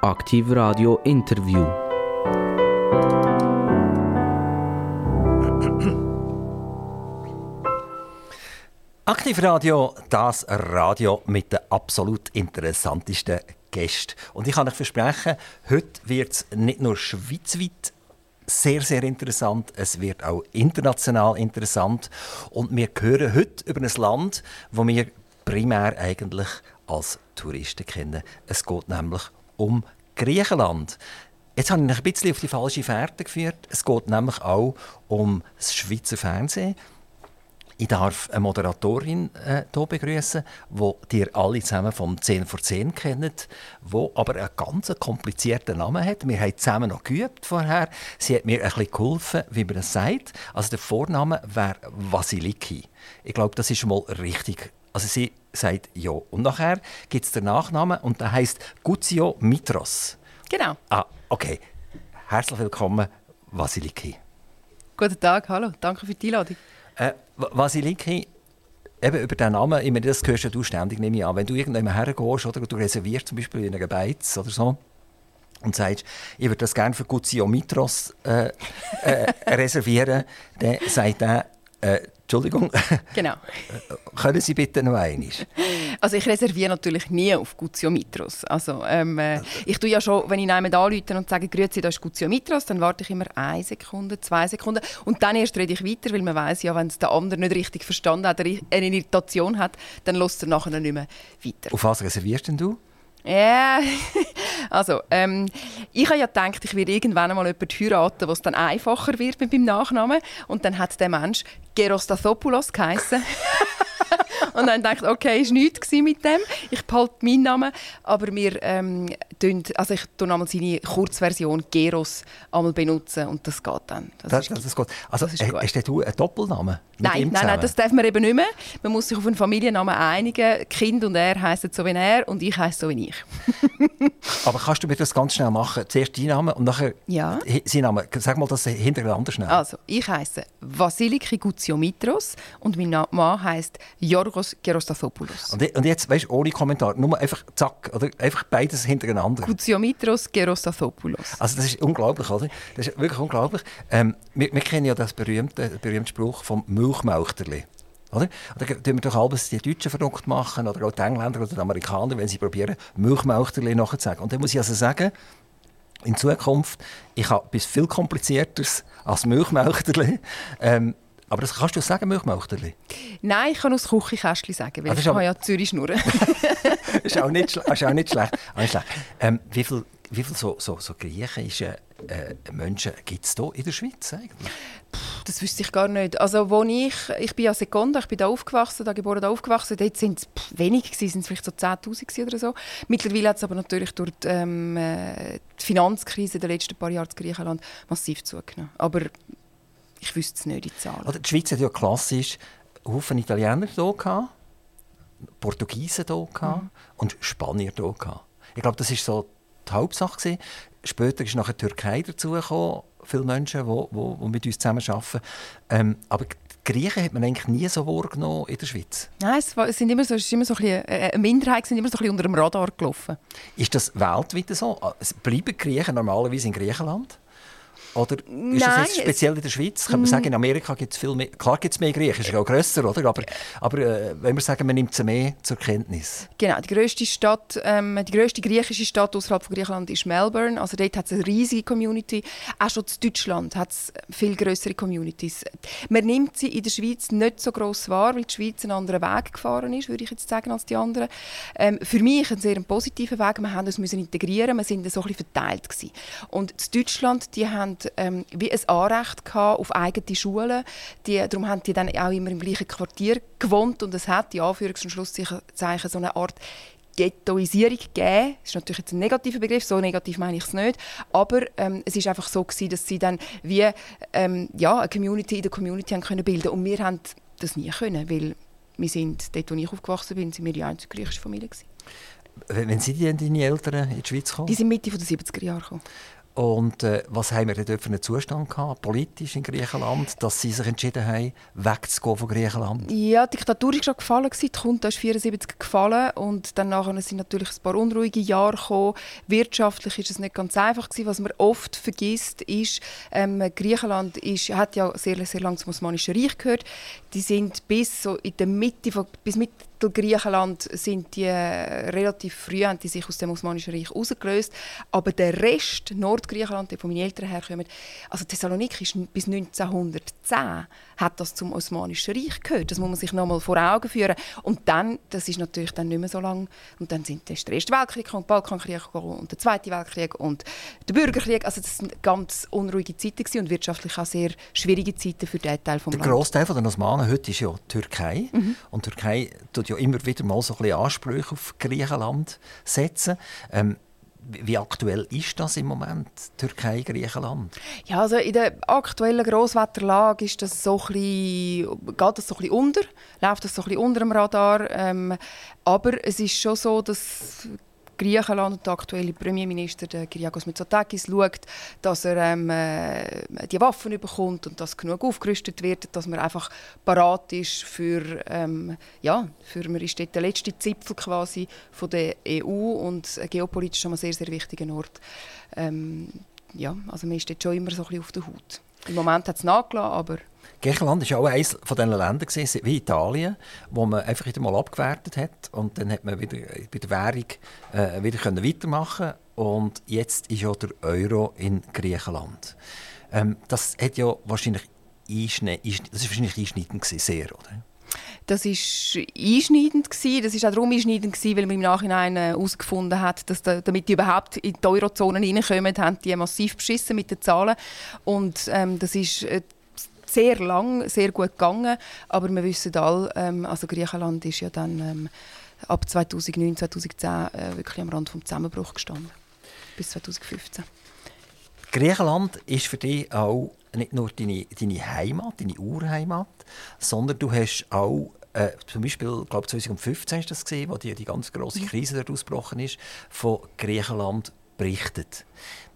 Aktiv Radio Interview. Aktiv Radio, das Radio mit den absolut interessantesten Gästen. Und ich kann euch versprechen, heute wird es nicht nur schweizweit sehr, sehr interessant. Es wird auch international interessant. Und wir hören heute über ein Land, das wir primär eigentlich als Touristen kennen. Es geht nämlich um Griechenland. Jetzt habe ich ein bisschen auf die falsche Fährte geführt. Es geht nämlich auch um das Schweizer Fernsehen. Ich darf eine Moderatorin äh, hier begrüßen, die ihr alle zusammen vom 10 vor 10 kennt, die aber einen ganz komplizierten Namen hat. Wir haben zusammen noch geübt vorher. Sie hat mir ein bisschen geholfen, wie man das sagt. Also der Vorname wäre Vasiliki. Ich glaube, das ist mal richtig. Also sie sagt ja. Und nachher gibt es den Nachnamen und der heißt Guzio Mitros. Genau. Ah, okay. Herzlich willkommen, Vasiliki. Guten Tag, hallo. Danke für die Einladung. Äh, Vasiliki, eben über diesen Namen, ich meine, das hörst du ständig, nehme ich an. Wenn du irgendwann hergehst oder du reservierst zum Beispiel in einer Beiz oder so und sagst, ich würde das gerne für Guzio Mitros äh, äh, reservieren, dann sagt er, äh, Entschuldigung. Genau. Können Sie bitte noch einmal? Also ich reserviere natürlich nie auf Guzio Mitros. Also ähm, äh, ich tue ja schon, wenn ich jemanden anrufe und sage, «Grüezi, da ist Guzio Mitros», dann warte ich immer eine Sekunde, zwei Sekunden und dann erst rede ich weiter, weil man weiß ja, wenn es der andere nicht richtig verstanden hat, oder eine Irritation hat, dann lässt er nachher nicht mehr weiter. Auf was reservierst denn du? Ja, also ähm, ich habe ja gedacht, ich werde irgendwann einmal jemanden heiraten, was dann einfacher wird mit meinem Nachnamen. Und dann hat der Mensch Gerostathopoulos geheißen. und dann ich, okay, war nichts mit dem. Ich behalte meinen Namen, aber wir ähm, tun, also ich tue einmal seine Kurzversion Geros einmal benutzen und das geht dann. Das, das, das, das geht. Also das ist hast du einen Doppelnamen? Nein, nein, nein, das darf man eben nicht mehr. Man muss sich auf einen Familiennamen einigen. Kind und er heißen so wie er und ich heiße so wie ich. aber kannst du mir das ganz schnell machen? Zuerst deinen Namen und nachher ja. seinen Namen. Sag mal das hintereinander schnell. Also, ich heiße Vasiliki Gutsiomitros und mein Mann heißt Yorgos Gerostathopoulos. Und, und jetzt, weißt du, ohne Kommentar, nur einfach zack, oder einfach beides hintereinander. Gutsiomitros Gerostathopoulos. Also das ist unglaublich, oder? Das ist wirklich unglaublich. Ähm, wir, wir, kennen ja das berühmte, berühmte Spruch vom Milchmauchterli. Oder? Da tun wir doch alles die Deutschen verrückt machen oder auch die Engländer oder die Amerikaner, wenn sie probieren, Milchmauchterli nachzusagen. Und dann muss ich also sagen, in Zukunft, ich habe etwas viel komplizierteres als Milchmauchterli. Ähm, aber das kannst du sagen, Milchmauchterli? Nein, ich kann aus Küchenkästchen sagen, weil ah, ich habe ja Zürich schnurren. das ist auch nicht, ist auch nicht schlecht. Auch nicht schlecht. Ähm, wie viele wie viel so, so, so griechische äh, Menschen gibt es hier in der Schweiz eigentlich? Das wüsste ich gar nicht. Also, wo ich, ich bin ja Sekunde, ich bin da aufgewachsen, da geboren, da aufgewachsen, dort sind es wenig gewesen, sind es vielleicht so 10'000 oder so. Mittlerweile hat es aber natürlich durch die, ähm, äh, die Finanzkrise der letzten paar Jahre in Griechenland massiv zugenommen. Aber ich wüsste es nicht, die Zahlen. Oder die Schweiz hat ja klassisch Haufen Italiener hier gehabt, Portugiesen hier gehabt mhm. und Spanier hier gehabt. Ich glaube, das ist so die Hauptsache gewesen. Später ist nachher die Türkei dazugekommen, viele Menschen, die, mit uns zusammen arbeiten. Ähm, aber die Griechen hat man eigentlich nie so wahrgenommen in der Schweiz. Nein, es, sind immer so, es ist immer so ein bisschen, äh, eine Minderheit sind immer so ein bisschen unter dem Radar gelaufen. Ist das weltweit so? Bleiben Griechen normalerweise in Griechenland? Oder ist Nein, das jetzt speziell in der Schweiz? Kann man sagen, in Amerika gibt es viel mehr. Klar gibt es mehr Griechen, ist ja auch grösser, oder? Aber, aber äh, wenn wir sagen, man nimmt sie mehr zur Kenntnis. Genau, die grösste Stadt, ähm, die grösste griechische Stadt außerhalb von Griechenland ist Melbourne. Also dort hat es eine riesige Community. Auch schon in Deutschland hat es viel größere Communities. Man nimmt sie in der Schweiz nicht so gross wahr, weil die Schweiz einen anderen Weg gefahren ist, würde ich jetzt sagen, als die anderen. Ähm, für mich ein sehr positiver Weg. Wir mussten uns integrieren, wir sind so ein bisschen verteilt gewesen. Und in Deutschland, die haben ähm, wie ein Anrecht auf eigene Schulen. Die, darum haben die dann auch immer im gleichen Quartier gewohnt und es hat, die Anführungs- und Schlusszeichen, so eine Art Ghettoisierung gegeben. Das ist natürlich jetzt ein negativer Begriff, so negativ meine ich es nicht. Aber ähm, es ist einfach so gewesen, dass sie dann wie ähm, ja, eine Community in der Community haben können bilden und wir haben das nie können, weil wir sind dort, wo ich aufgewachsen bin, sind wir die einzige griechische Familie gewesen. Wenn sind denn deine Eltern in die Schweiz gekommen? Die sind Mitte der 70er Jahre gekommen. Und äh, was haben wir denn für einen Zustand gehabt, politisch in Griechenland, dass sie sich entschieden haben, wegzugehen von Griechenland? Ja, die Diktatur ist schon gefallen, die Kunde ist 1974 gefallen und dann nachher sind natürlich ein paar unruhige Jahre gekommen. Wirtschaftlich ist es nicht ganz einfach gewesen. Was man oft vergisst, ist, ähm, Griechenland ist, hat ja sehr, sehr lange zum Osmanischen Reich gehört. Die sind bis so in der Mitte, von, bis Mitte Griechenland sind die äh, relativ früh haben die sich aus dem Osmanischen Reich herausgelöst. Aber der Rest, Nordgriechenland, der von meinen Eltern herkommt, also Thessaloniki ist bis 1910 hat das zum Osmanischen Reich gehört. Das muss man sich noch mal vor Augen führen. Und dann, das ist natürlich dann nicht mehr so lange, und dann sind der Erste Weltkrieg und der Balkankrieg und der Zweite Weltkrieg und der Bürgerkrieg. Also das sind ganz unruhige Zeiten und wirtschaftlich auch sehr schwierige Zeiten für diesen Teil vom der Land. Der Großteil der Osmanen heute ist ja die Türkei. Mhm. Und die Türkei tut ja immer wieder mal so ein bisschen Ansprüche auf Griechenland setzen. Ähm, wie aktuell ist das im Moment, Türkei, Griechenland? Ja, also in der aktuellen Grosswetterlage ist das so ein bisschen, geht das so ein bisschen unter, läuft das so ein bisschen unter dem Radar. Ähm, aber es ist schon so, dass Griechenland und der aktuelle Premierminister der Kyriakos Mitsotakis schaut, dass er ähm, äh, die Waffen bekommt und dass genug aufgerüstet wird, dass man einfach parat ist für, ähm, ja, für man ist dort der letzte Zipfel quasi von der EU und geopolitisch schon ein sehr, sehr wichtiger Ort. Ähm, ja, also man ist dort schon immer so ein bisschen auf der Haut. Im Moment hat es nachgelassen, aber Griechenland war auch eines von diesen Ländern, wie Italien, wo man einfach wieder mal abgewertet hat und dann hat man wieder bei der Währung äh, wieder können weitermachen und jetzt ist ja der Euro in Griechenland. Ähm, das hat ja wahrscheinlich einschne das ist wahrscheinlich einschneidend gewesen, sehr, oder? Das war einschneidend gewesen. Das ist auch darum einschneidend gewesen, weil man im Nachhinein herausgefunden äh, hat, dass da, damit die überhaupt in die Eurozone reinkommen, haben die massiv beschissen mit den Zahlen und ähm, das ist äh, sehr lang, sehr gut gegangen. Aber wir wissen alle, ähm, also Griechenland ist ja dann ähm, ab 2009, 2010 äh, wirklich am Rand vom Zusammenbruch gestanden. Bis 2015. Griechenland ist für dich auch nicht nur deine, deine Heimat, deine Urheimat, sondern du hast auch äh, zum Beispiel, glaube 2015 ist das gesehen, wo die, die ganz große mhm. Krise dort ausgebrochen ist, von Griechenland berichtet.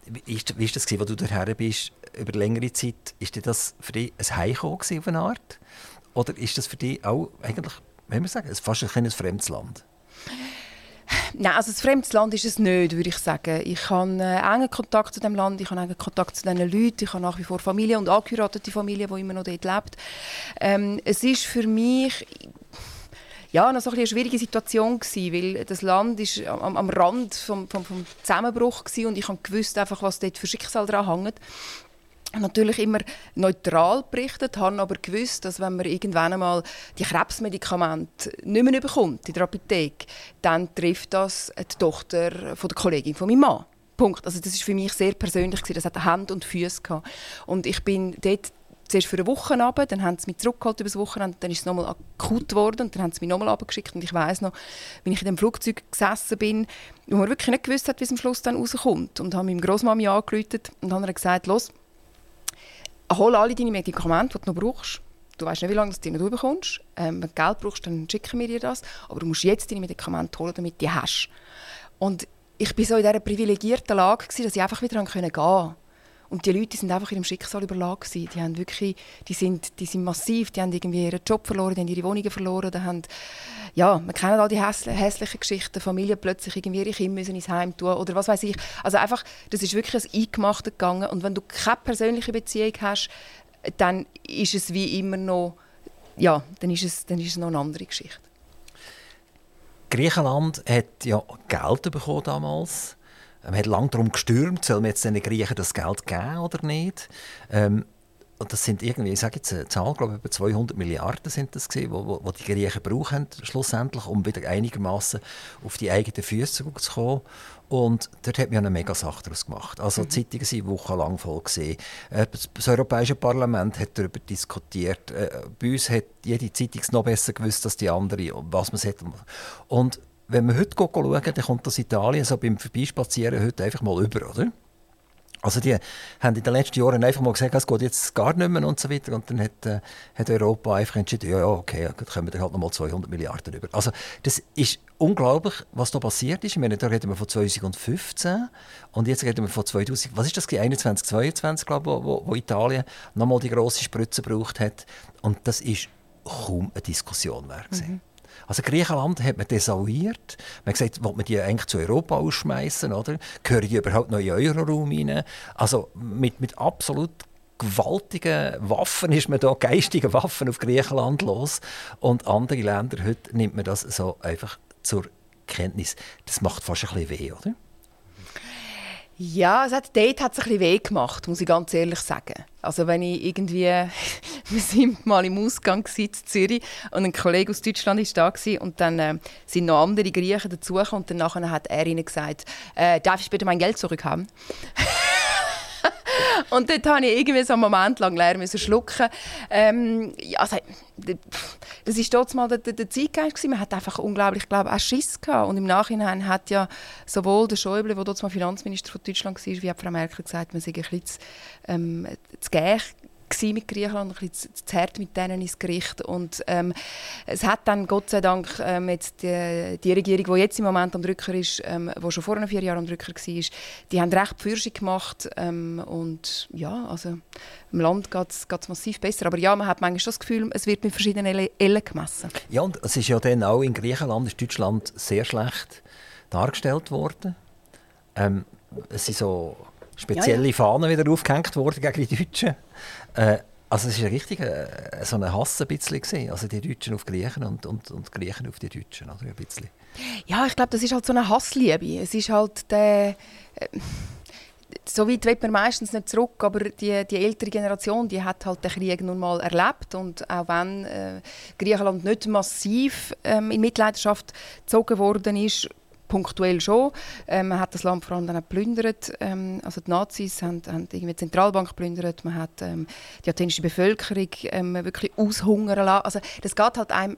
Wie ist, wie ist das, gewesen, wo du daher bist? über längere Zeit, ist das für dich ein Heimkommen auf eine Art? Oder ist das für dich auch eigentlich, wie wir sagen, fast ein fremdes Land? Nein, also ein fremdes Land ist es nicht, würde ich sagen. Ich habe äh, engen Kontakt zu dem Land, ich habe engen Kontakt zu diesen Leuten, ich habe nach wie vor Familie und angeheiratete Familie, die immer noch dort lebt. Ähm, es ist für mich ja, noch so ein eine schwierige Situation gewesen, weil das Land ist am, am Rand vom, vom, vom Zusammenbruch war und ich gewusst einfach, was dort für Schicksal dran hängt natürlich immer neutral berichtet, haben aber gewusst, dass wenn man irgendwann einmal die Krebsmedikamente nicht mehr bekommt in der Apotheke, dann trifft das die Tochter von der Kollegin von meinem Mann. Punkt. Also das ist für mich sehr persönlich Das hat Hand und Füße. Und ich bin dort zuerst für eine Woche runter, dann haben sie mich zurückgeholt über das Wochenende, dann ist es nochmal akut geworden und dann haben sie mich nochmal abgeschickt und ich weiß noch, wenn ich in dem Flugzeug gesessen bin, wo man wirklich nicht gewusst hat, wie es am Schluss dann rauskommt und habe meinem Großmami angerufen und habe gesagt, los, hol alle deine Medikamente, die du noch brauchst. Du weißt nicht, wie lange du die noch bekommst. Ähm, wenn du Geld brauchst, dann schicken wir dir das. Aber du musst jetzt deine Medikamente holen, damit du die hast. Und ich war so in dieser privilegierten Lage, dass ich einfach wieder gehen konnte. Und die Leute sind einfach ihrem Schicksal überlagen. Die, haben wirklich, die, sind, die sind massiv, die haben irgendwie ihren Job verloren, die haben ihre Wohnungen verloren. Die haben, ja, man kennt all die hässlichen Geschichten, Familien plötzlich irgendwie ihre Kinder müssen ins Heim tun oder was weiß ich. Also einfach, das ist wirklich ein Eingemachte gegangen. Und wenn du keine persönliche Beziehung hast, dann ist es wie immer noch, ja, dann ist es, dann ist es noch eine andere Geschichte. Griechenland hat ja Geld bekommen damals man hat lange darum gestürmt, soll man jetzt den Griechen das Geld geben oder nicht. Ähm, und das sind irgendwie, ich sage jetzt eine Zahl, glaube ich, 200 Milliarden sind das gewesen, wo, wo, die Griechen brauchen schlussendlich, um wieder einigermaßen auf die eigenen Füße zu kommen. Und dort hat man eine mega Sache daraus gemacht. Also mhm. die Zeitungen waren wochenlang voll. Gewesen. Äh, das Europäische Parlament hat darüber diskutiert. Äh, bei uns hat jede Zeitung noch besser gewusst als die andere, was man sagt. Und wenn wir heute schauen, dann kommt das Italien so beim Vorbeispazieren heute einfach mal über, oder? Also die haben in den letzten Jahren einfach mal gesagt, es geht jetzt gar nicht mehr und so weiter. Und dann hat, äh, hat Europa einfach entschieden, ja, ja okay, dann kommen wir halt nochmal 200 Milliarden über. Also das ist unglaublich, was da passiert ist. Ich meine, da reden wir von 2015 und jetzt reden wir von 2000, was ist das, 21, 22, glaube ich, wo, wo Italien nochmal die grosse Spritze gebraucht hat. Und das ist kaum eine Diskussion wert. Mhm. Also Griechenland hat man desavouiert. Man hat gesagt, will man die eigentlich zu Europa ausschmeißen, oder? Gehören die überhaupt noch in den Euroraum rein? Also mit, mit absolut gewaltigen Waffen ist man da, geistige Waffen auf Griechenland los. Und andere Länder, heute nimmt man das so einfach zur Kenntnis. Das macht fast ein bisschen weh, oder? Ja, es hat, dort hat es ein bisschen weh gemacht, muss ich ganz ehrlich sagen. Also wenn ich irgendwie, wir sind mal im Ausgang in Zürich und ein Kollege aus Deutschland war da und dann äh, sind noch andere Griechen dazugekommen und dann hat er ihnen gesagt, äh, darf ich bitte mein Geld zurückhaben? und dort habe ich irgendwie so einen Moment lang lernen schlucken. Ähm, ja, also, das war dort mal der, der, Zeitgeist. Man hat einfach unglaublich, glaube auch Schiss gehabt. Und im Nachhinein hat ja sowohl der Schäuble, der dort mal Finanzminister von Deutschland war, wie auch Frau Merkel gesagt, man sei ein bisschen zu, ähm, zu mit Griechenland, ein bisschen zu, hart mit denen ins Gericht. Und ähm, es hat dann Gott sei Dank ähm, jetzt die, die, Regierung, die jetzt im Moment am Drücker ist, ähm, die schon vor vier Jahren am Drücker war, die haben recht Pfirschung gemacht. Ähm, und ja, also im Land geht es massiv besser. Aber ja, man hat manchmal das Gefühl, es wird mit verschiedenen Ellen gemessen. Ja, und es ist ja dann auch in Griechenland, ist Deutschland sehr schlecht dargestellt worden. Ähm, es sind so spezielle ja, ja. Fahnen wieder aufgehängt worden gegen die Deutschen. Äh, also es war richtig äh, so ein Hass ein bisschen. Also die Deutschen auf Griechen und, und, und Griechen auf die Deutschen. Oder? Ein bisschen. Ja, ich glaube, das ist halt so eine Hassliebe. Es ist halt der... Äh, so weit wird man meistens nicht zurück, aber die, die ältere Generation, die hat halt den Krieg nun mal erlebt und auch wenn äh, Griechenland nicht massiv ähm, in Mitleidenschaft gezogen worden ist, punktuell schon. Ähm, man hat das Land vor allem dann geplündert. Ähm, also die Nazis haben, haben irgendwie die Zentralbank geplündert. Man hat ähm, die athenische Bevölkerung ähm, wirklich aushungern lassen. Also das geht halt einem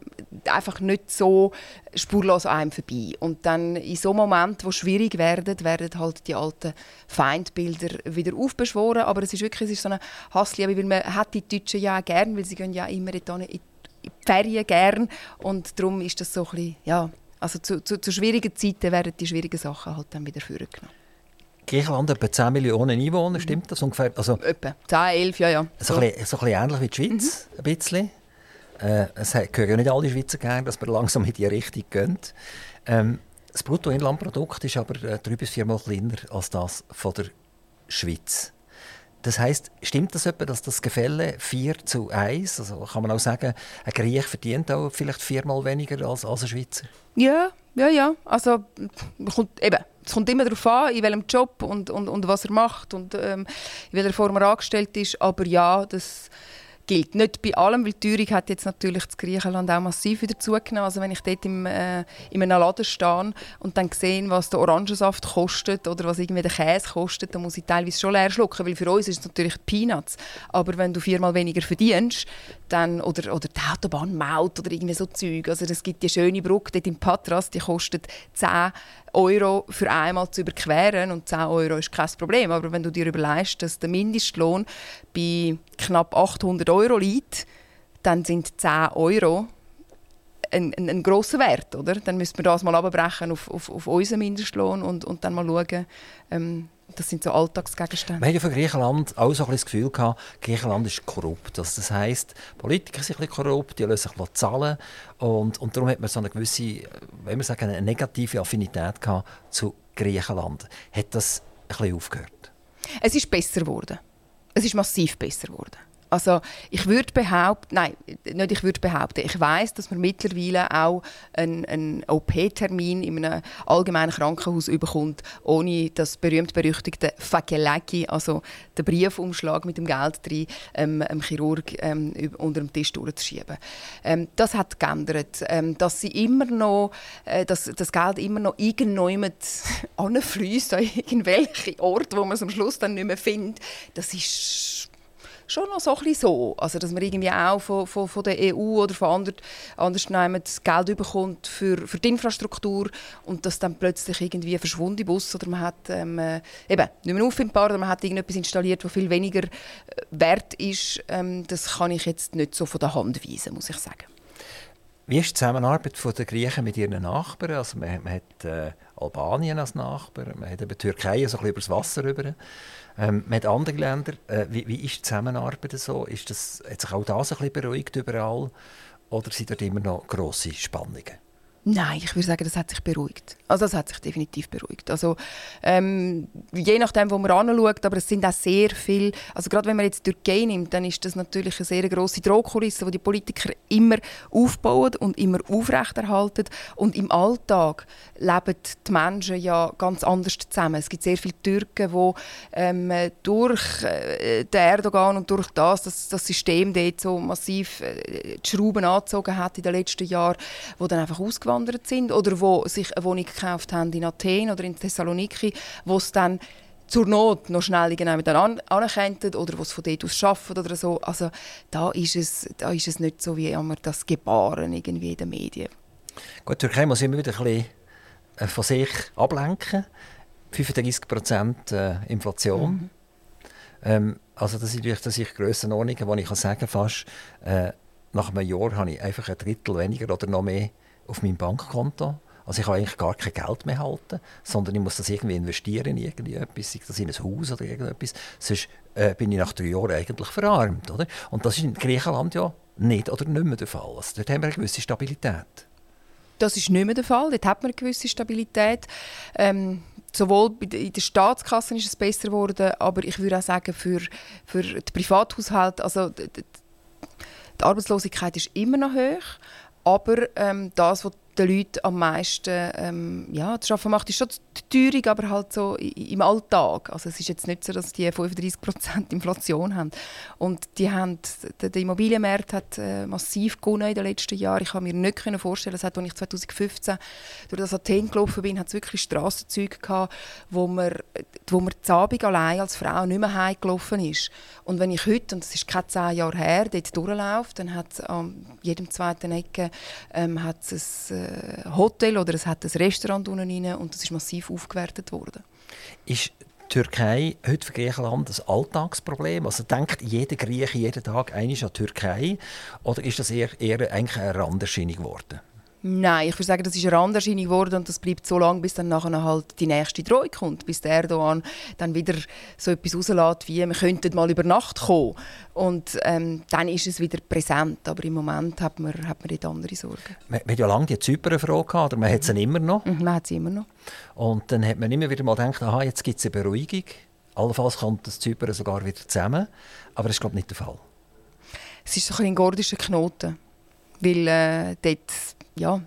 einfach nicht so spurlos einem vorbei. Und dann in so Momenten, wo schwierig werden, werden halt die alten Feindbilder wieder aufbeschworen. Aber es ist wirklich es ist so eine Hassliebe, weil man hat die Deutschen ja auch gern, weil sie gehen ja immer in die Ferien gern und darum ist das so ein bisschen, ja, also zu, zu, zu schwierigen Zeiten werden die schwierigen Sachen halt dann wieder vorgenommen. Griechenland hat etwa 10 Millionen Einwohner, stimmt das ungefähr? Also, etwa 10, 11, ja, ja. So, so. Ein, bisschen, so ein bisschen ähnlich wie die Schweiz, mhm. ein bisschen. Äh, es gehören ja nicht alle Schweizer gern, dass wir langsam in die Richtung gehen. Ähm, das Bruttoinlandprodukt ist aber äh, drei bis viermal kleiner als das von der Schweiz. Das heißt, stimmt das etwa, dass das Gefälle 4 zu 1, also kann man auch sagen, ein Griech verdient auch vielleicht viermal weniger als, als ein Schweizer? Ja, ja, ja. Also, kommt, eben, es kommt immer darauf an, in welchem Job und, und, und was er macht und ähm, in welcher Form er angestellt ist. Aber ja, das gilt nicht bei allem, weil die Teuerung hat jetzt natürlich das Griechenland auch massiv wieder zugenommen. Also wenn ich dort im, äh, in einem Laden stehe und dann sehe, was der Orangensaft kostet oder was irgendwie der Käse kostet, dann muss ich teilweise schon leer schlucken, weil für uns ist es natürlich Peanuts. Aber wenn du viermal weniger verdienst, dann, oder, oder die Autobahnmaut oder irgendwie so Zeug, also es gibt die schöne Brücke dort in Patras, die kostet 10 Euro für einmal zu überqueren und 10 Euro ist kein Problem. Aber wenn du dir überlegst, dass der Mindestlohn bei knapp 800 Euro liegt, dann sind 10 Euro ein, ein, ein grosser Wert. Oder? Dann müssen wir das mal abbrechen auf, auf, auf unseren Mindestlohn und, und dann mal schauen, ähm, das sind so Alltagsgegenstände. Wir haben ja von Griechenland auch so ein das Gefühl gehabt, Griechenland ist korrupt. Also das heisst, Politiker sind ein korrupt, die lassen sich zahlen. Und, und darum hat man so eine gewisse, wenn wir sagen, eine negative Affinität gehabt zu Griechenland. Hat das ein bisschen aufgehört? Es ist besser geworden. Es ist massiv besser geworden. Also ich würde behaupten, nein, nicht ich würde behaupten, ich weiß, dass man mittlerweile auch einen, einen OP-Termin in einem allgemeinen Krankenhaus überkommt, ohne das berühmt-berüchtigte Fakelaki, also den Briefumschlag mit dem Geld drin, ähm, dem Chirurg ähm, unter dem Tisch durchzuschieben. Ähm, das hat geändert, ähm, dass sie immer noch, äh, dass das Geld immer noch irgendjemand anfließt, an irgendwelche Ort, wo man es am Schluss dann nicht mehr findet, das ist schon noch so ein bisschen so. Also, dass man irgendwie auch von, von, von der EU oder von anderen, anderen Geld bekommt für, für die Infrastruktur und das dann plötzlich irgendwie verschwunden Bus oder man hat ähm, äh, eben nicht mehr auffindbar oder man hat irgendetwas installiert, das viel weniger äh, wert ist. Ähm, das kann ich jetzt nicht so von der Hand weisen, muss ich sagen. Wie ist die Zusammenarbeit der Griechen mit ihren Nachbarn? Also man, man hat äh, Albanien als Nachbar, man hat die Türkei so ein über das Wasser rüber. Ähm, mit anderen Ländern, äh, wie, wie, ist die Zusammenarbeit so? Ist das, hat sich auch das ein bisschen beruhigt überall? Oder sind dort immer noch grosse Spannungen? Nein, ich würde sagen, das hat sich beruhigt. Also das hat sich definitiv beruhigt. Also ähm, je nachdem, wo man anschaut, aber es sind auch sehr viele, also gerade wenn man jetzt die Türkei nimmt, dann ist das natürlich eine sehr grosse Drohkulisse, die die Politiker immer aufbauen und immer aufrechterhalten. Und im Alltag leben die Menschen ja ganz anders zusammen. Es gibt sehr viele Türken, die ähm, durch äh, den Erdogan und durch das, das, das System dort so massiv äh, die Schrauben angezogen hat in den letzten Jahren, die dann einfach ausgewandert ausgewandert sind oder wo sich eine Wohnung gekauft haben in Athen oder in Thessaloniki, wo es dann zur Not noch schnell irgendjemand an anerkennt oder was von dort aus schaffen oder so. Also da ist es, da ist es nicht so, wie immer das Gebaren irgendwie in den Medien. Gut, die Türkei muss immer wieder ein bisschen äh, von sich ablenken. 35 Prozent äh, Inflation. Mhm. Ähm, also das sind natürlich Grössenordnungen, wo ich kann sagen fast äh, nach einem Jahr habe ich einfach ein Drittel weniger oder noch mehr auf meinem Bankkonto. Also ich kann eigentlich gar kein Geld mehr halten, sondern ich muss das irgendwie investieren in irgendetwas, sei das in ein Haus oder irgendetwas. Sonst äh, bin ich nach drei Jahren eigentlich verarmt. Oder? Und das ist in Griechenland ja nicht oder nicht mehr der Fall. Also dort haben wir eine gewisse Stabilität. Das ist nicht mehr der Fall. Dort hat man eine gewisse Stabilität. Ähm, sowohl in der Staatskasse ist es besser geworden, aber ich würde auch sagen, für, für die Privathaushalte, also die, die Arbeitslosigkeit ist immer noch hoch. Aber ähm, das, was den Leuten am meisten ähm, ja, zu schaffen macht, ist schon die Teuerung, aber halt so im Alltag. Also es ist jetzt nicht so, dass die 35% Inflation haben. Und die haben, der, Immobilienmarkt hat äh, massiv gewonnen in den letzten Jahren. Ich kann mir nicht vorstellen, dass als ich 2015 durch das Athen gelaufen bin, hat es wirklich Strassenzüge gehabt, wo man, wo man die allein als Frau nicht mehr heimgelaufen ist. Und wenn ich heute, und das ist keine zehn Jahre her, dort durchlaufe, dann hat es an jedem zweiten Ecke ähm, hat's ein äh, Hotel oder es hat ein Restaurant unten rein und das ist massiv aufgewertet worden. Ist Türkei heute für Griechenland ein Alltagsproblem? Also denkt jeder Grieche jeden Tag eigentlich an die Türkei oder ist das eher, eher eigentlich eine Randerscheinung geworden? Nein, ich würde sagen, das ist eine Randerscheinung geworden und das bleibt so lange, bis dann nachher halt die nächste Drohung kommt, bis der Erdogan dann wieder so etwas rauslässt, wie wir könnten mal über Nacht kommen. Und ähm, dann ist es wieder präsent, aber im Moment hat man, hat man nicht andere Sorgen. Man, man hat ja lange die Zypern-Frage gehabt, oder man hat sie mhm. immer noch. Mhm, man hat sie immer noch. Und dann hat man immer wieder mal gedacht, aha, jetzt gibt es eine Beruhigung. Allenfalls kommt das Zypern sogar wieder zusammen. Aber das ist, glaube ich, nicht der Fall. Es ist so ein, ein gordischer Knoten. Weil äh, dort ja,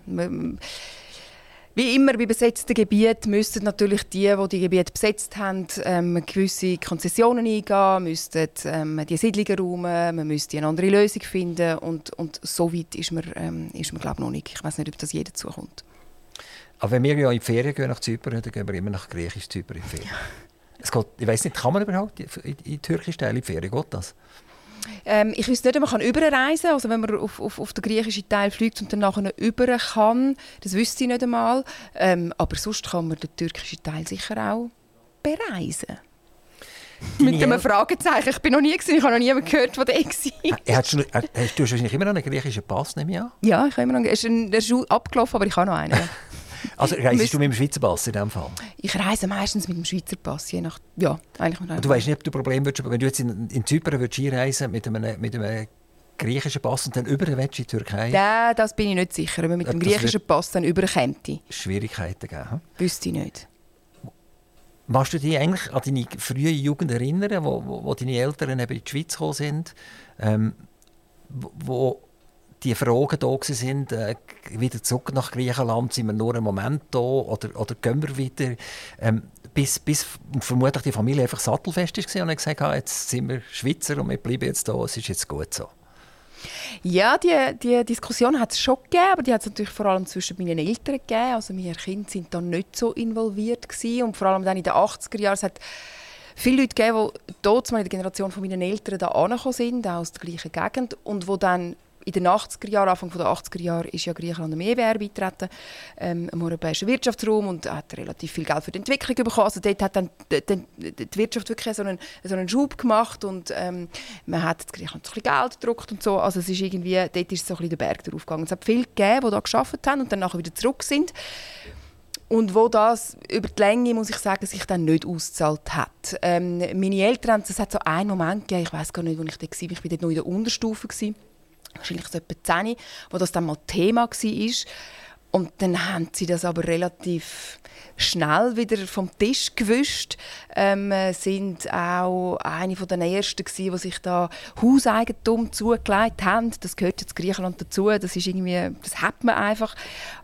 wie immer bei besetzten Gebieten müssten natürlich die, die die Gebiete besetzt haben, ähm, gewisse Konzessionen eingehen, müssten ähm, die Siedlungen räumen, man müsste eine andere Lösung finden und, und so weit ist man, ähm, ist man glaube noch nicht. Ich weiß nicht, ob das jeder zukommt. Aber wenn wir ja in die Ferien gehen nach Zypern, dann gehen wir immer nach griechisch Zypern in die Ferien. es geht, ich weiß nicht, kann man überhaupt in, in, in türkisch Teil in die Ferien, geht das? Ähm, ich weiß nicht, ob man überreisen kann. Also wenn man auf, auf, auf den griechischen Teil fliegt und dann nachher über kann, das wüsste ich nicht einmal. Ähm, aber sonst kann man den türkischen Teil sicher auch bereisen. Mit einem Fragezeichen. Ich bin noch nie gesehen, ich habe noch niemanden gehört, der da war. Hast du, hast du wahrscheinlich immer noch einen griechischen Pass, nehme ich an? Ja, ich habe immer noch einen. Er ist abgelaufen, aber ich habe noch einen. Also reist du mit dem Schweizer Pass in diesem Fall? Ich reise meistens mit dem Schweizer Pass, je nach... Ja, eigentlich mit Du weißt nicht, ob du Probleme würdest, wenn du jetzt in, in Zypern würdest einreisen mit einem, mit einem griechischen Pass und dann über in die Türkei? Ja, das bin ich nicht sicher, ob man mit dem griechischen Pass dann überkäme. Schwierigkeiten geben? Hm? Wüsste ich nicht. Magst du dich eigentlich an deine frühe Jugend erinnern, wo, wo, wo deine Eltern eben in die Schweiz gekommen sind, ähm, wo die Fragen da sind, äh, wieder zurück nach Griechenland, sind wir nur einen Moment da oder, oder gehen wir wieder? Ähm, bis, bis vermutlich die Familie einfach sattelfest war und gesagt hat, jetzt sind wir Schweizer und wir bleiben jetzt da, es ist jetzt gut so. Ja, die, die Diskussion hat es schon gegeben, aber die hat es natürlich vor allem zwischen meinen Eltern gegeben. Also meine Kinder sind da nicht so involviert gewesen. und vor allem dann in den 80er Jahren viele Leute gegeben, die dort in der Generation von meinen Eltern da sind, auch aus der gleichen Gegend, und wo dann in den 80er Jahren, Anfang der 80er Jahre, ist ja Griechenland dem EWR beitreten, ähm, im europäischen Wirtschaftsraum und hat relativ viel Geld für die Entwicklung bekommen. Also dort hat dann die, die, die Wirtschaft wirklich so einen, so einen Schub gemacht und ähm, man hat Griechenland ein bisschen Geld gedruckt und so. Also es ist irgendwie, dort ist so ein bisschen der Berg drauf gegangen. Es hat viele gegeben, die da geschafft haben und dann nachher wieder zurück sind. Und wo das über die Länge, muss ich sagen, sich dann nicht ausgezahlt hat. Ähm, meine Eltern, es hat so einen Moment gegeben, ich weiß gar nicht, wo ich da war, ich war dort noch in der Unterstufe. Gewesen wahrscheinlich so etwa 10, wo das dann mal Thema war. Und dann haben sie das aber relativ schnell wieder vom Tisch gewischt. Ähm, sind auch eine von den ersten gewesen, die sich da Hauseigentum zugelegt haben. Das gehört jetzt Griechenland dazu. Das ist irgendwie, das hat man einfach.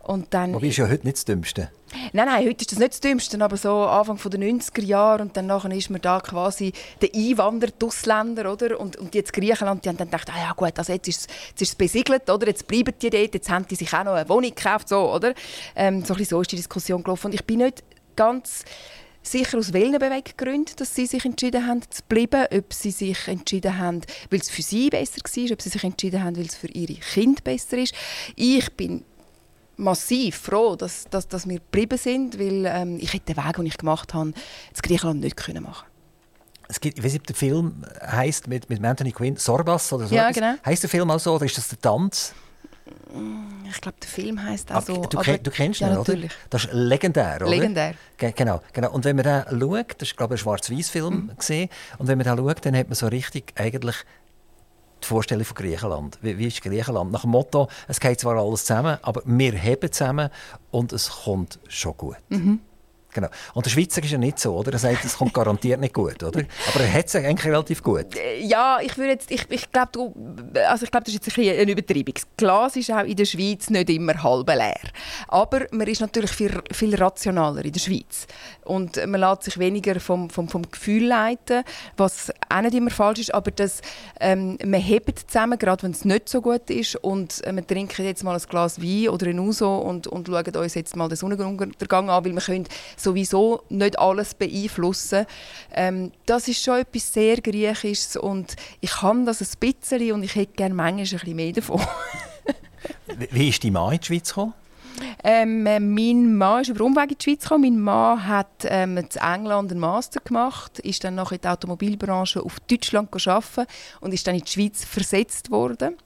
Und dann. Wobei ist ja heute nicht das Dümmste. Nein, nein, heute ist das nicht das Dümmste, aber so Anfang der 90er Jahre und dann nachher ist man da quasi der Einwanderer, die Ausländer, oder? Und, und jetzt Griechenland, die haben dann gedacht, ah ja gut, also jetzt ist, es besiegelt, oder? Jetzt bleiben die dort, jetzt haben die sich auch noch eine Wohnung gekauft, so, oder? Ähm, so, so ist die Diskussion gelaufen und ich bin nicht ganz sicher aus welchen Beweggründen, dass sie sich entschieden haben zu bleiben, ob sie sich entschieden haben, weil es für sie besser war, ob sie sich entschieden haben, weil es für ihre Kinder besser ist. Ich bin massiv froh, dass, dass, dass wir geblieben sind, weil ähm, ich hätte den Weg, den ich gemacht habe, in Griechenland nicht können machen es gibt, ich weiß nicht, ob der Film heißt mit, mit Anthony Quinn Sorbas oder so. Ja, genau. Heißt der Film auch so oder ist das der Tanz? Ich glaube, der Film heißt auch so. Du, aber, du kennst ihn, ja, natürlich. oder? Das ist legendär, oder? Legendär. Ge genau, genau. Und wenn man da schaut, das ist glaube ich ein Schwarz-Weiß-Film mhm. gesehen, und wenn man da schaut, dann hat man so richtig eigentlich die Vorstellung von Griechenland. Wie, wie ist Griechenland? Nach dem Motto, es geht zwar alles zusammen, aber wir heben zusammen und es kommt schon gut. Mhm. Genau. Und der Schweizer ist ja nicht so, oder? Er sagt, es kommt garantiert nicht gut, oder? Aber er hat es eigentlich relativ gut. Äh, ja, ich würde jetzt, ich, ich glaube, also ich glaube, das ist jetzt ein eine Übertreibung. Das Glas ist auch in der Schweiz nicht immer halb leer. Aber man ist natürlich viel, viel rationaler in der Schweiz. Und man lässt sich weniger vom, vom, vom Gefühl leiten, was auch nicht immer falsch ist, aber das, ähm, man hebt zusammen, gerade wenn es nicht so gut ist und äh, wir trinken jetzt mal ein Glas Wein oder ein Uso und, und schauen uns jetzt mal den Sonnenuntergang an, weil wir können sowieso nicht alles beeinflussen. Ähm, das ist schon etwas sehr Griechisches und ich kann das ein bisschen und ich hätte gerne manchmal ein bisschen mehr davon. Wie ist die Mann in die Schweiz gekommen? Ähm, äh, mein Mann ist über Umweg in die Schweiz gekommen. Mein Mann hat ähm, in England einen Master gemacht, ist dann noch in der Automobilbranche auf Deutschland arbeiten und ist dann in die Schweiz versetzt worden.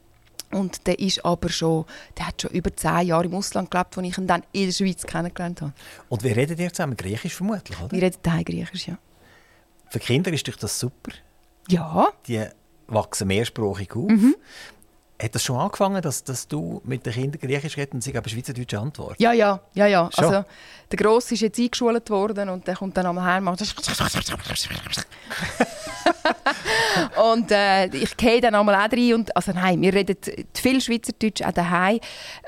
Und der ist aber schon, der hat schon über zehn Jahre im Ausland gelebt, als ich ihn dann in der Schweiz kennengelernt habe. Und wie redet ihr zusammen? Griechisch vermutlich, oder? Wir reden Teil Griechisch, ja. Für Kinder ist das super. Ja. Die wachsen mehrsprachig auf. Mhm. Hat das schon angefangen, dass, dass du mit den Kindern Griechisch redest und sie aber schweizerdeutsche Antwort? Ja, ja, ja, ja. Also, der Grosse ist jetzt eingeschult worden und der kommt dann einmal heim und und äh, ich gehe dann einmal auch rein und, also nein, wir reden viel Schweizerdeutsch auch daheim,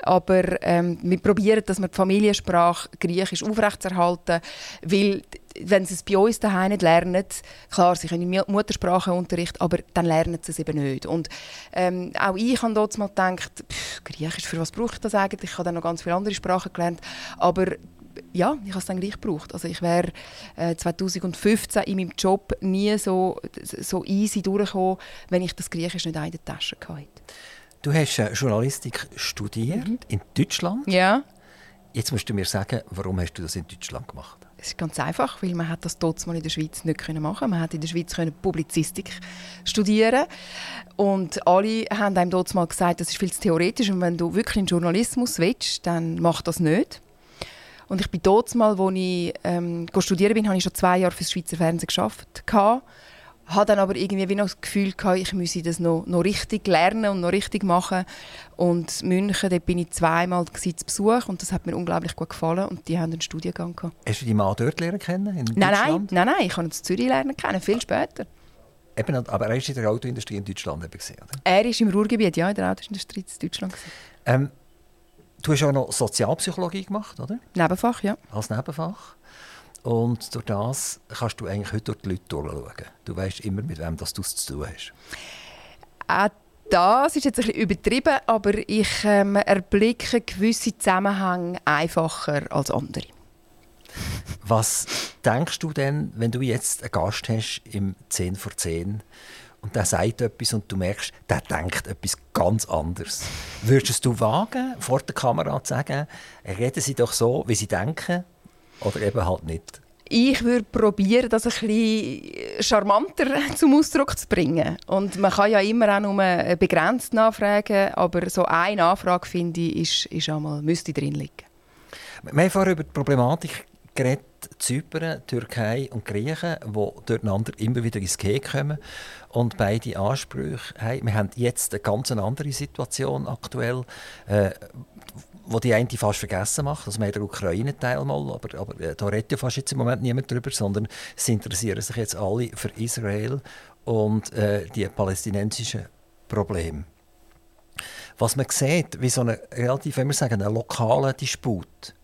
aber ähm, wir probieren, dass wir die Familiensprache Griechisch aufrechtzuerhalten, weil wenn sie es bei uns daheim nicht lernen, klar, sie können Muttersprachenunterricht, aber dann lernen sie es eben nicht. Und ähm, auch ich habe dort mal gedacht, pff, Griechisch, für was brauche ich das eigentlich? Ich habe dann noch ganz viele andere Sprachen gelernt, aber ja, ich habe es dann gleich gebraucht. Also ich wäre äh, 2015 in meinem Job nie so, so easy durchgekommen, wenn ich das Griechisch nicht in der Tasche hatte. Du hast äh, Journalistik studiert mhm. in Deutschland. Ja. Jetzt musst du mir sagen, warum hast du das in Deutschland gemacht? Es ist ganz einfach, weil man hat das mal in der Schweiz nicht können machen. Man hat in der Schweiz können Publizistik studieren und alle haben einem dort mal gesagt, das ist viel zu theoretisch und wenn du wirklich in Journalismus willst, dann mach das nicht. Und ich bin dort mal, wo ich ähm, studieren bin, habe ich schon zwei Jahre für das Schweizer Fernsehen geschafft. Hatte dann aber irgendwie wie noch das Gefühl gehabt, ich müsse das noch, noch richtig lernen und noch richtig machen. Und München, dort bin ich zweimal zu Besuch und das hat mir unglaublich gut gefallen und die haben einen Studiengang gehabt. Hast du die Mann dort lernen kennen? In nein, nein, nein, nein, ich habe ihn in Zürich lernen kennen, viel später. Eben, aber er war in der Autoindustrie in Deutschland gesehen, oder? Er ist im Ruhrgebiet, ja, in der Autoindustrie in Deutschland. Ähm, Du hast auch noch Sozialpsychologie gemacht, oder? Nebenfach, ja. Als Nebenfach. Und durch das kannst du eigentlich heute durch die Leute durchschauen. Du weißt immer, mit wem das du es zu tun hast. Auch das ist jetzt ein bisschen übertrieben, aber ich ähm, erblicke gewisse Zusammenhänge einfacher als andere. Was denkst du denn, wenn du jetzt einen Gast hast im 10 vor 10 und der sagt etwas und du merkst, der denkt etwas ganz anderes. Würdest du wagen, vor der Kamera zu sagen, reden sie doch so, wie sie denken oder eben halt nicht? Ich würde probieren, das ein bisschen charmanter zum Ausdruck zu bringen. Und man kann ja immer auch nur begrenzt nachfragen, aber so eine Anfrage, finde ich, ist, ist einmal, müsste drin liegen. Wir haben vorher über die Problematik geredet, Zypern, Türkei und Griechen, die durcheinander immer wieder ins Gehen kommen und beide Ansprüche haben. Wir haben jetzt eine ganz andere Situation aktuell, äh, wo die eine fast vergessen macht. Also wir den Ukraine-Teil mal, aber, aber äh, da redet ja fast jetzt im Moment niemand drüber, sondern sie interessieren sich jetzt alle für Israel und äh, die palästinensischen Probleme. Was man sieht, wie so eine relativ, wenn wir sagen, ein lokaler Disput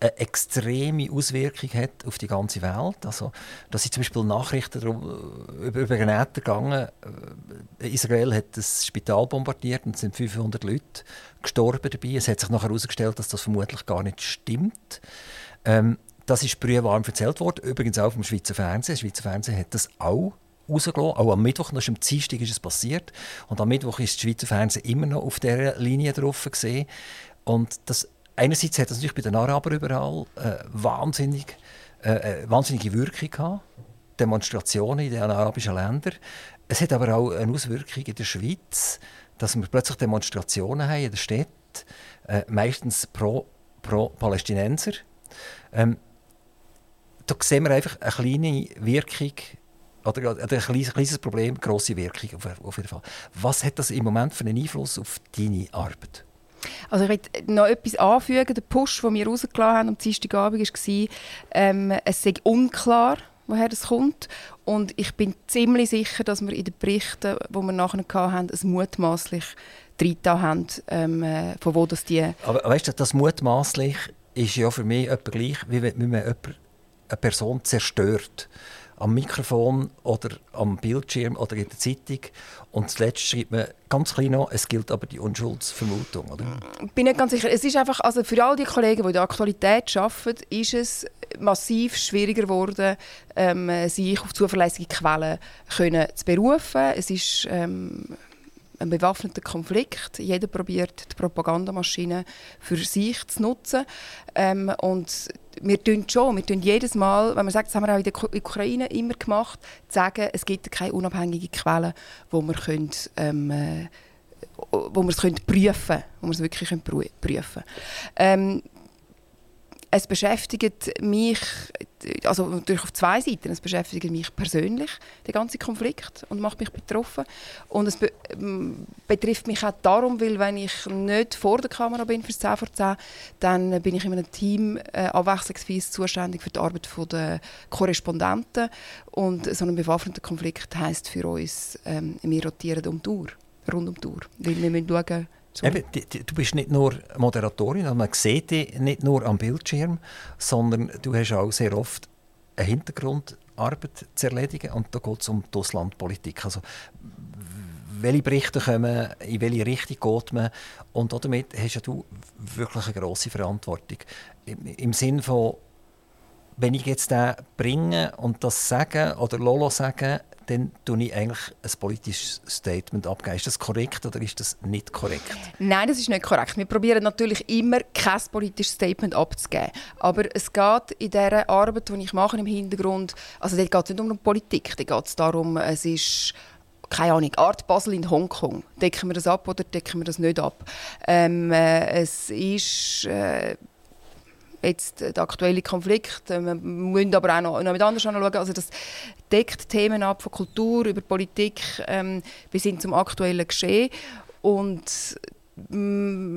eine extreme Auswirkung hat auf die ganze Welt. Also, da sind zum Beispiel Nachrichten über, über den Äther gegangen. Äh, Israel hat das Spital bombardiert und es sind 500 Leute gestorben dabei. Es hat sich nachher herausgestellt, dass das vermutlich gar nicht stimmt. Ähm, das ist brühwarm erzählt worden, übrigens auch vom Schweizer Fernsehen. Das Schweizer Fernsehen hat das auch rausgelassen. Auch am Mittwoch, das ist am Dienstag ist es passiert. Und am Mittwoch ist das Schweizer Fernsehen immer noch auf dieser Linie drauf gesehen. Und das einerseits hat das natürlich bei den Arabern überall äh, wahnsinnig, äh, äh, wahnsinnige Wirkung gehabt. Demonstrationen in den arabischen Ländern. Es hat aber auch eine Auswirkung in der Schweiz, dass wir plötzlich Demonstrationen haben in der Stadt, äh, meistens pro, pro Palästinenser. Ähm, da sehen wir einfach eine kleine Wirkung oder, oder ein kleines, kleines Problem, grosse Wirkung auf, auf jeden Fall. Was hat das im Moment für einen Einfluss auf deine Arbeit? Also ich möchte noch etwas anfügen. Der Push, den wir rausgelassen haben am Dienstagabend, war, ähm, es sei unklar, woher das kommt. Und ich bin ziemlich sicher, dass wir in den Berichten, die wir nachher hatten, es mutmaßlich drin haben, ähm, äh, von wo das die... Aber weißt du, das mutmaßlich ist ja für mich etwa gleich, wie wenn man eine Person zerstört am Mikrofon oder am Bildschirm oder in der Zeitung. Und zuletzt schreibt man ganz klein noch, es gilt aber die Unschuldsvermutung. Oder? Ich bin nicht ganz sicher. Es ist einfach, also für all die Kollegen, die in der Aktualität arbeiten, ist es massiv schwieriger geworden, ähm, sich auf zuverlässige Quellen können zu berufen. Es ist ähm, ein bewaffneter Konflikt. Jeder probiert die Propagandamaschine für sich zu nutzen. Ähm, und wir tun schon, wir tun jedes Mal, wenn man sagt, das haben wir auch in der Ukraine immer gemacht, sagen, es gibt keine unabhängige Quelle, wo wir können, ähm, äh, wo wir es können prüfen, wo wir es wirklich können prüfen. Ähm, es beschäftigt mich, also natürlich auf zwei Seiten, es beschäftigt mich persönlich, der ganze Konflikt, und macht mich betroffen. Und es be betrifft mich auch darum, weil wenn ich nicht vor der Kamera bin für 10 vor 10, dann bin ich in einem Team äh, abwechslungsweise zuständig für die Arbeit der Korrespondenten. Und so ein bewaffneter Konflikt heisst für uns, ähm, wir rotieren um die Uhr, rund um die Uhr. Weil wir müssen schauen, Eben, du bist nicht nur Moderatorin, also man sieht dich nicht nur am Bildschirm, sondern du hast auch sehr oft eine Hintergrundarbeit zu erledigen und da geht es um die Auslandpolitik. Also, welche Berichte kommen, in welche Richtung geht man und damit hast du wirklich eine grosse Verantwortung. Im, im Sinn von, wenn ich jetzt den bringe und das sage oder Lolo sage, dann tue ich eigentlich ein politisches Statement abgeben. Ist das korrekt oder ist das nicht korrekt? Nein, das ist nicht korrekt. Wir probieren natürlich immer, kein politisches Statement abzugeben. Aber es geht in dieser Arbeit, die ich mache im Hintergrund, also dort geht es nicht um Politik, dort geht es darum, es ist keine Ahnung, Art Basel in Hongkong. Decken wir das ab oder decken wir das nicht ab? Ähm, äh, es ist... Äh, jetzt der aktuelle Konflikt. Wir müssen aber auch noch, noch mit anders anschauen. Also das deckt Themen ab von Kultur über Politik ähm, bis hin zum aktuellen Geschehen. Und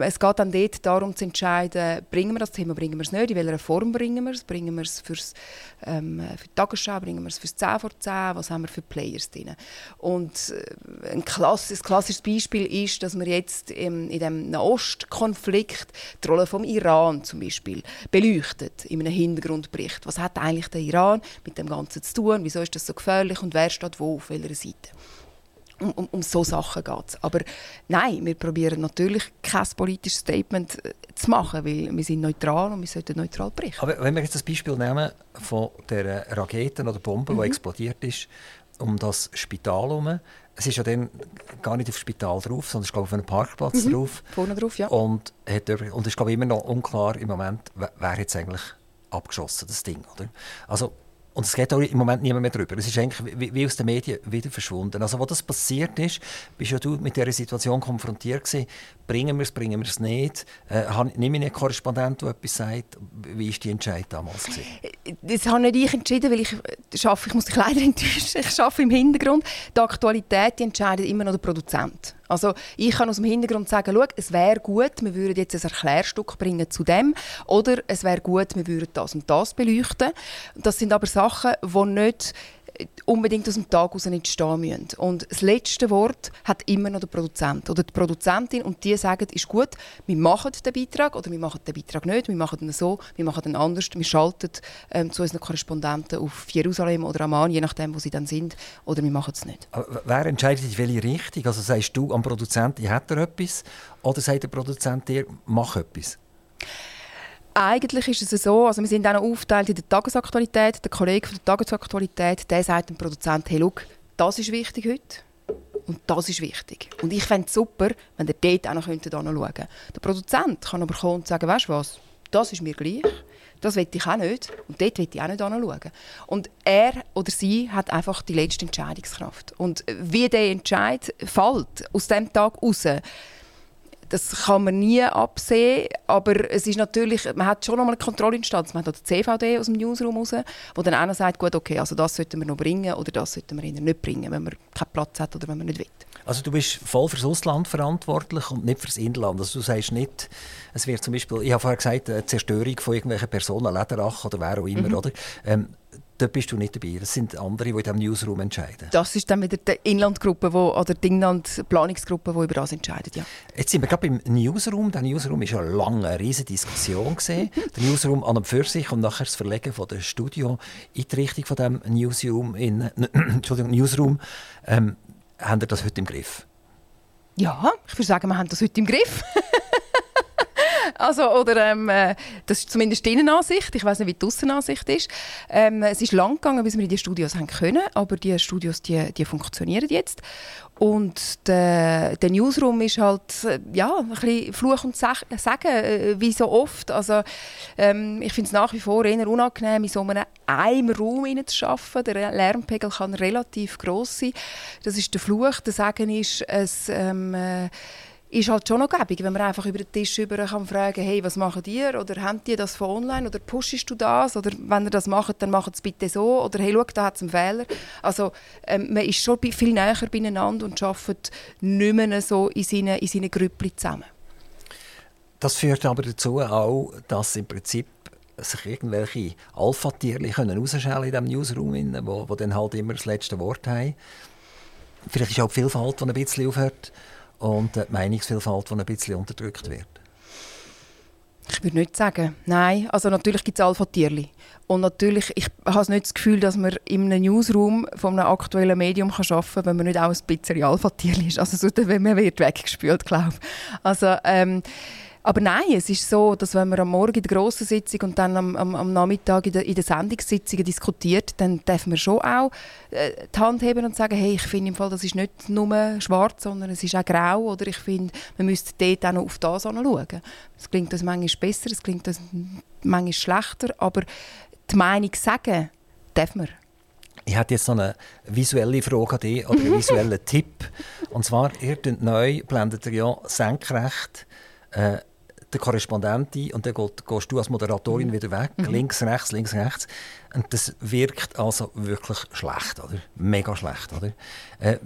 es geht dann dort darum zu entscheiden, bringen wir das Thema, bringen wir es nicht, in welcher Form bringen wir es, bringen wir es fürs, ähm, für die Tagesschau, bringen wir es fürs 10 vor 10, was haben wir für Players drin. Und äh, ein, klass ein klassisches Beispiel ist, dass wir jetzt im, in dem Nahostkonflikt die Rolle vom Iran zum Beispiel beleuchtet, in einem Hintergrundbericht. Was hat eigentlich der Iran mit dem Ganzen zu tun, wieso ist das so gefährlich und wer steht wo auf welcher Seite. Um, um, um so Sachen geht es. Aber nein, wir probieren natürlich kein politisches Statement äh, zu machen, weil wir sind neutral und wir sollten neutral berichten. Aber wenn wir jetzt das Beispiel nehmen von der Rakete oder Bombe, mhm. die explodiert ist, um das Spital herum, es ist ja dann gar nicht auf das Spital drauf, sondern es ist auf einem Parkplatz mhm. drauf. Vorne drauf, ja. Und, hat, und es ist glaube ich, immer noch unklar im Moment, wer jetzt eigentlich abgeschossen, das Ding, oder? Also und es geht auch im Moment niemand mehr darüber. Es ist eigentlich wie, aus den Medien wieder verschwunden. Also, wo das passiert ist, bist ja du mit dieser Situation konfrontiert gewesen. Bringen wir es, bringen wir es nicht? Äh, ich einen Korrespondent, der etwas sagt? Wie war die Entscheidung damals? Gewesen? Das habe nicht ich entschieden, weil ich, schaffe, ich muss dich leider enttäuschen, ich arbeite im Hintergrund. Die Aktualität die entscheidet immer noch der Produzent. Also ich kann aus dem Hintergrund sagen, schau, es wäre gut, wir würden jetzt ein Erklärstück bringen zu dem oder es wäre gut, wir würden das und das beleuchten. Das sind aber Sachen, die nicht unbedingt aus dem Tag heraus entstehen müssen. Und das letzte Wort hat immer noch der Produzent oder die Produzentin und die sagen, ist gut, wir machen den Beitrag oder wir machen den Beitrag nicht, wir machen ihn so, wir machen ihn anders, wir schalten ähm, zu unseren Korrespondenten auf Jerusalem oder Amman, je nachdem, wo sie dann sind, oder wir machen es nicht. Aber wer entscheidet in welche Richtung? Also sagst du am Produzenten, ich hätte etwas, oder sagt der Produzent dir, mach etwas? Eigentlich ist es so, also wir sind auch noch aufgeteilt in der Tagesaktualität. Der Kollege von der Tagesaktualität, der sagt dem Produzenten, hey, look, das ist wichtig heute und das ist wichtig. Und ich fände es super, wenn der dort auch noch anschauen könnte. Der Produzent kann aber kommen und sagen, weißt du was, das ist mir gleich, das will ich auch nicht und dort will ich auch nicht anschauen. Und er oder sie hat einfach die letzte Entscheidungskraft. Und wie der Entscheid fällt, aus dem Tag heraus, das kann man nie absehen, aber es ist natürlich, man hat schon noch mal eine Kontrollinstanz. Man hat die CVD aus dem Newsroom raus, wo dann einer sagt, gut, okay, also das sollten wir noch bringen oder das sollten wir nicht bringen, wenn man keinen Platz hat oder wenn man nicht will. Also du bist voll fürs Ausland verantwortlich und nicht fürs Inland. Also du sagst nicht, es wird zum Beispiel, ich habe vorher gesagt, eine Zerstörung von irgendwelchen Personen, Lederach oder wer auch immer, mhm. oder? Ähm, dort bist du nicht dabei. Das sind andere, die in diesem Newsroom entscheiden. Das ist dann wieder die Inlandgruppe wo, oder die Inlandplanungsgruppe, die über das entscheidet. Ja. Jetzt sind wir gerade beim Newsroom. Der Newsroom war ja lange eine riesige Diskussion. der Newsroom an und für sich und nachher das Verlegen von der Studio in die Richtung von dem Newsroom. In, Entschuldigung, Newsroom. Ähm, haben ihr das heute im Griff? Ja, ich würde sagen, wir haben das heute im Griff. Also, oder, ähm, äh, das ist zumindest die Innenansicht. Ich weiß nicht, wie die Aussenansicht ist. Ähm, es ist lang gegangen, bis wir in die Studios haben können, aber die Studios die, die funktionieren jetzt. Und der, der Newsroom ist halt äh, ja, ein bisschen Fluch und Sagen, äh, wie so oft. Also, ähm, ich finde es nach wie vor eher unangenehm, in so einem, einem Raum zu arbeiten. Der Lärmpegel kann relativ groß sein. Das ist der Fluch. Der Sagen ist, es, ähm, äh, ist halt schon noch gäbig, wenn man einfach über den Tisch über kann fragen hey, was machen ihr? Oder habt ihr das von online? Oder pushst du das? Oder wenn ihr das macht, dann macht es bitte so. Oder hey, schau, da hat es einen Fehler. Also ähm, man ist schon viel näher beieinander und arbeitet nicht mehr so in seinen, in seinen Grüppchen zusammen. Das führt aber dazu auch, dass im Prinzip sich irgendwelche Alpha-Tierchen rausschälen in diesem Newsroom, wo, wo dann halt immer das letzte Wort haben. Vielleicht ist auch die Vielfalt, die ein bisschen aufhört und die Meinungsvielfalt, die ein bisschen unterdrückt wird? Ich würde nicht sagen. Nein, also natürlich gibt es Alpha-Tierli. Und natürlich, ich habe nicht das Gefühl, dass man in einem Newsroom von einem aktuellen Medium arbeiten kann, wenn man nicht auch ein bisschen Alpha-Tierli ist. Also so, wenn man weggespült, glaube ich. Also, ähm, aber nein, es ist so, dass wenn man am Morgen in der grossen Sitzung und dann am, am, am Nachmittag in der, in der Sendungssitzungen diskutiert, dann darf man schon auch äh, die Hand heben und sagen, hey, ich finde im Fall, das ist nicht nur schwarz, sondern es ist auch grau oder ich finde, man müsste dort auch noch auf das anschauen. Es klingt das manchmal besser, es klingt das manchmal schlechter, aber die Meinung sagen darf man. Ich hätte jetzt noch eine visuelle Frage an dich oder einen visuellen Tipp. Und zwar, ihr neu blendet ihr ja senkrecht äh, der Korrespondent ein und dann gehst du als Moderatorin mhm. wieder weg, mhm. links, rechts, links, rechts. Und das wirkt also wirklich schlecht, oder? Mega schlecht, oder? Äh,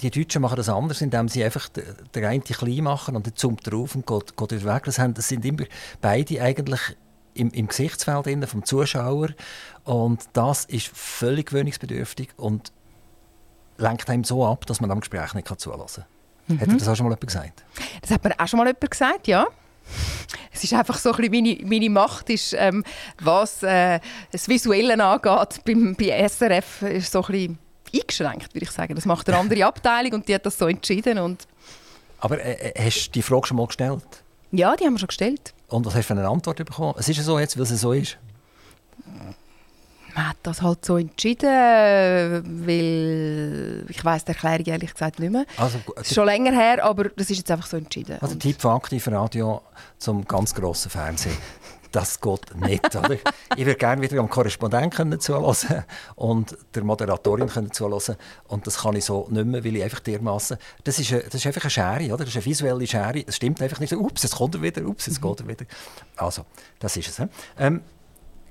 die Deutschen machen das anders, indem sie einfach den einen klein machen und dann zoomt drauf und geht, geht wieder weg. Das, haben, das sind immer beide eigentlich im, im Gesichtsfeld innen vom Zuschauer und das ist völlig gewöhnungsbedürftig und lenkt einem so ab, dass man am Gespräch nicht zulassen kann. Mhm. Hat er das auch schon mal jemand gesagt? Das hat mir auch schon mal jemand gesagt, ja. Es ist einfach so ein bisschen meine, meine Macht, ist, ähm, was äh, das Visuelle angeht. Beim, bei SRF ist so ein bisschen eingeschränkt, würde ich sagen. Das macht eine andere Abteilung und die hat das so entschieden. Und Aber äh, äh, hast du die Frage schon mal gestellt? ja, die haben wir schon gestellt. Und was hast du für eine Antwort bekommen? Es ist ja so jetzt, weil es so ist. Man hat das halt so entschieden, weil ich weiß die Erklärung ehrlich gesagt nicht mehr. Also, Es ist schon länger her, aber das ist jetzt einfach so entschieden. also Und- Tipp von Aktiv Radio zum ganz grossen Fernsehen. Das geht nicht, oder? Ich würde gerne wieder am Korrespondenten zuhören und der Moderatorin können zuhören und das kann ich so nicht mehr, weil ich einfach dermassen. Das ist, eine, das ist einfach eine Schere, oder? Das ist eine visuelle Schere. Es stimmt einfach nicht. Ups, jetzt kommt er wieder. Ups, jetzt geht er wieder. Also, das ist es. Ähm,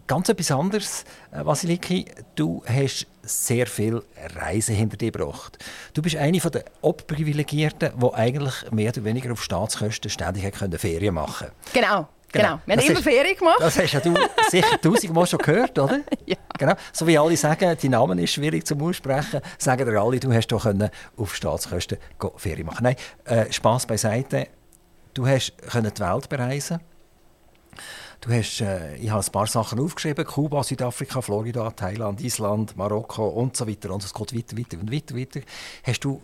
ganz etwas anderes, äh, Vasiliki. Du hast sehr viel Reisen hinter dir gebracht. Du bist eine der Obprivilegierten, die eigentlich mehr oder weniger auf Staatskosten ständig können Ferien machen Genau, genau. Wir haben Das immer ist- Ferien gemacht. Das hast ja du sicher tausendmal schon gehört, oder? Ja. Genau. So wie alle sagen, dein Name ist schwierig zum Aussprechen, sagen dir alle, du hast doch können auf Staatskosten Ferien machen. Nein, äh, Spass beiseite. Du hast können die Welt bereisen. Du hast, äh, ich habe ein paar Sachen aufgeschrieben: Kuba, Südafrika, Florida, Thailand, Island, Marokko und so weiter. Und es geht weiter, weiter und weiter, weiter. Hast du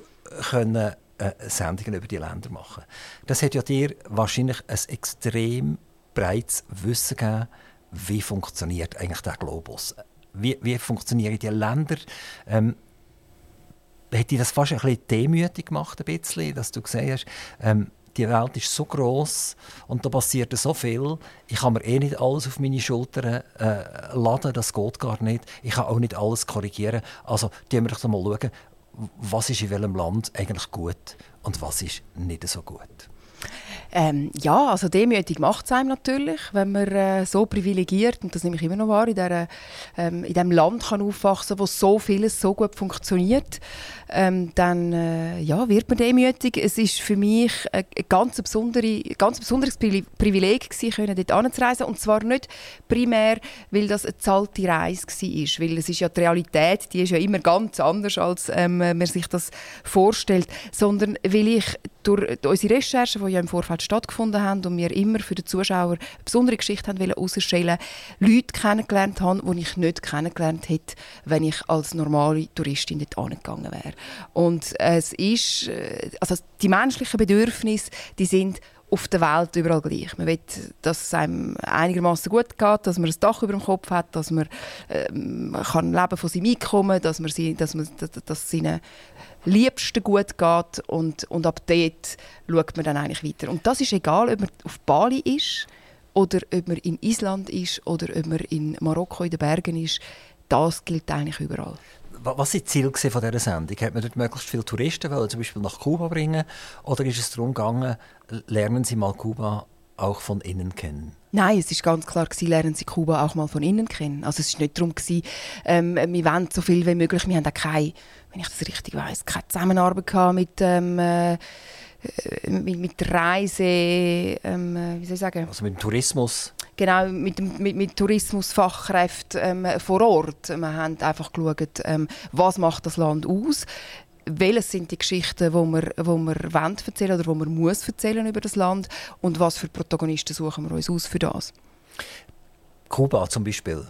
können äh, Sendungen über die Länder machen? Das hat ja dir wahrscheinlich ein extrem breites Wissen gegeben, wie funktioniert eigentlich der Globus? Wie, wie funktionieren die Länder? Ähm, hat dich das fast ein bisschen demütig gemacht, ein bisschen, dass du gesehen hast, ähm, die Welt ist so groß und da passiert so viel. Ich kann mir eh nicht alles auf meine Schultern äh, laden, das geht gar nicht. Ich kann auch nicht alles korrigieren. Also, die wir doch mal schauen, was ist in welchem Land eigentlich gut und was ist nicht so gut. Ähm, ja, also demütig macht es einem natürlich, wenn man äh, so privilegiert, und das nehme ich immer noch wahr, in, dieser, ähm, in diesem Land kann aufwachsen wo so vieles so gut funktioniert, ähm, dann äh, ja, wird man demütig. Es ist für mich ein, ein ganz, besondere, ganz besonderes Pri- Privileg gewesen, können dort anzureisen und zwar nicht primär, weil das eine zahlte Reise war, weil es ist ja die Realität, die ist ja immer ganz anders, als ähm, man sich das vorstellt, sondern weil ich durch unsere Recherchen, die ja im Vorfeld stattgefunden haben und wir immer für den Zuschauer eine besondere Geschichte haben herausstellen, Leute kennengelernt habe, die ich nicht kennengelernt hätte, wenn ich als normale Touristin dort angegangen wäre. Und es ist, äh, also die menschlichen Bedürfnisse, die sind auf der Welt überall gleich. Man will, dass es einem einigermaßen gut geht, dass man ein Dach über dem Kopf hat, dass man ähm, kann leben von seinem Einkommen, dass man sie, dass man, dass, seinen Liebsten gut geht und, und ab dort schaut man dann eigentlich weiter. Und das ist egal, ob man auf Bali ist oder ob man in Island ist oder ob man in Marokko in den Bergen ist. Das gilt eigentlich überall. Wa- Was war das Ziel von dieser Sendung? Hat man dort möglichst viele Touristen wollen, zum Beispiel nach Kuba bringen? Oder ist es darum gegangen, lernen Sie mal Kuba auch von innen kennen? Nein, es ist ganz klar gewesen, lernen Sie Kuba auch mal von innen kennen. Also es ist nicht darum gewesen, ähm, wir wollen so viel wie möglich. Wir haben auch keine, wenn ich das richtig weiß, keine Zusammenarbeit gehabt mit ähm, äh, mit, mit der Reise, ähm, äh, wie soll ich sagen? Also mit dem Tourismus? Genau, mit, mit, mit Tourismusfachkräften ähm, vor Ort. Wir haben einfach geschaut, ähm, was macht das Land aus welches sind die Geschichten, die wir, wo wir wollen erzählen oder wo man muss erzählen über das Land und was für Protagonisten suchen wir uns aus für das. Kuba zum Beispiel.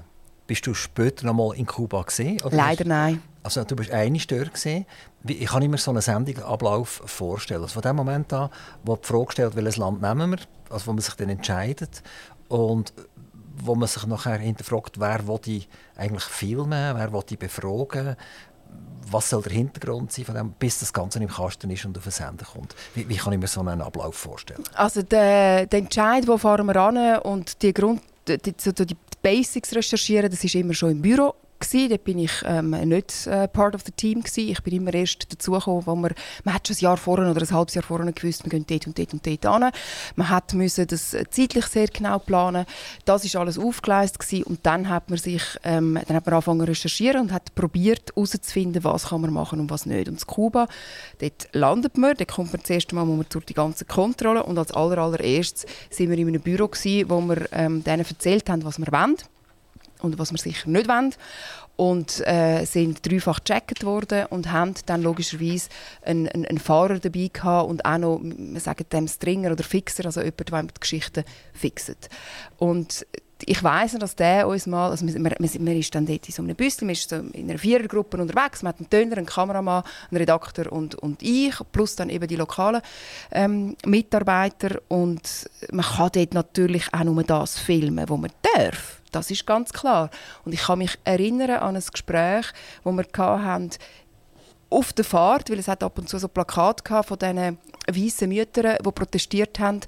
Bist du später noch mal in Kuba gesehen? Leider nein. Also du bist einig dort gesehen. Ich kann mir so einen Sendungsablauf vorstellen. Also von dem Moment an, wo die Frage stellt, welches Land nehmen wir, also wo man sich dann entscheidet und wo man sich nachher hinterfragt, wer will die eigentlich filmen, wer will die befragen, was soll der Hintergrund sein von dem, bis das Ganze im Kasten ist und auf den Sender kommt. Wie, wie kann ich mir so einen Ablauf vorstellen? Also der, der Entscheid, wo fahren wir an und die Grund, die, die, die Basics recherchieren, das ist immer schon im Büro gewesen. Dort bin ich ähm, nicht äh, part of the team gewesen. Ich bin immer erst dazugekommen, wo man, man hat schon ein Jahr vorher oder ein halbes Jahr vorher gewusst, wir gehen dort und dort und dort an. Man hat müssen das zeitlich sehr genau planen. Das ist alles aufgeleistet gewesen. und dann hat man sich, ähm, dann hat man angefangen zu recherchieren und hat probiert herauszufinden, was kann man machen und was nicht. Und in Kuba, dort landet man, dort kommt man das erste Mal muss man durch die ganze Kontrolle und als aller, allererstes sind wir in einem Büro gewesen, wo wir ähm, denen erzählt haben, was wir wollen und was wir sicher nicht wollen. Und äh, sind dreifach gecheckt worden und haben dann logischerweise einen, einen, einen Fahrer dabei gehabt und auch noch, wir sagen dem Stringer oder Fixer, also jemand, der die Geschichten fixt. Und ich noch, dass der uns mal, also man, man, man ist dann dort in so einem Büsschen, man ist so in einer Vierergruppe unterwegs, man hat einen Töner, einen Kameramann, einen Redakteur und, und ich, plus dann eben die lokalen ähm, Mitarbeiter und man kann dort natürlich auch nur das filmen, was man darf. Das ist ganz klar. Und ich kann mich erinnern an ein Gespräch, das wir hatten, auf der Fahrt, weil es hat ab und zu so Plakate von diesen weißen Müttern, die protestiert haben,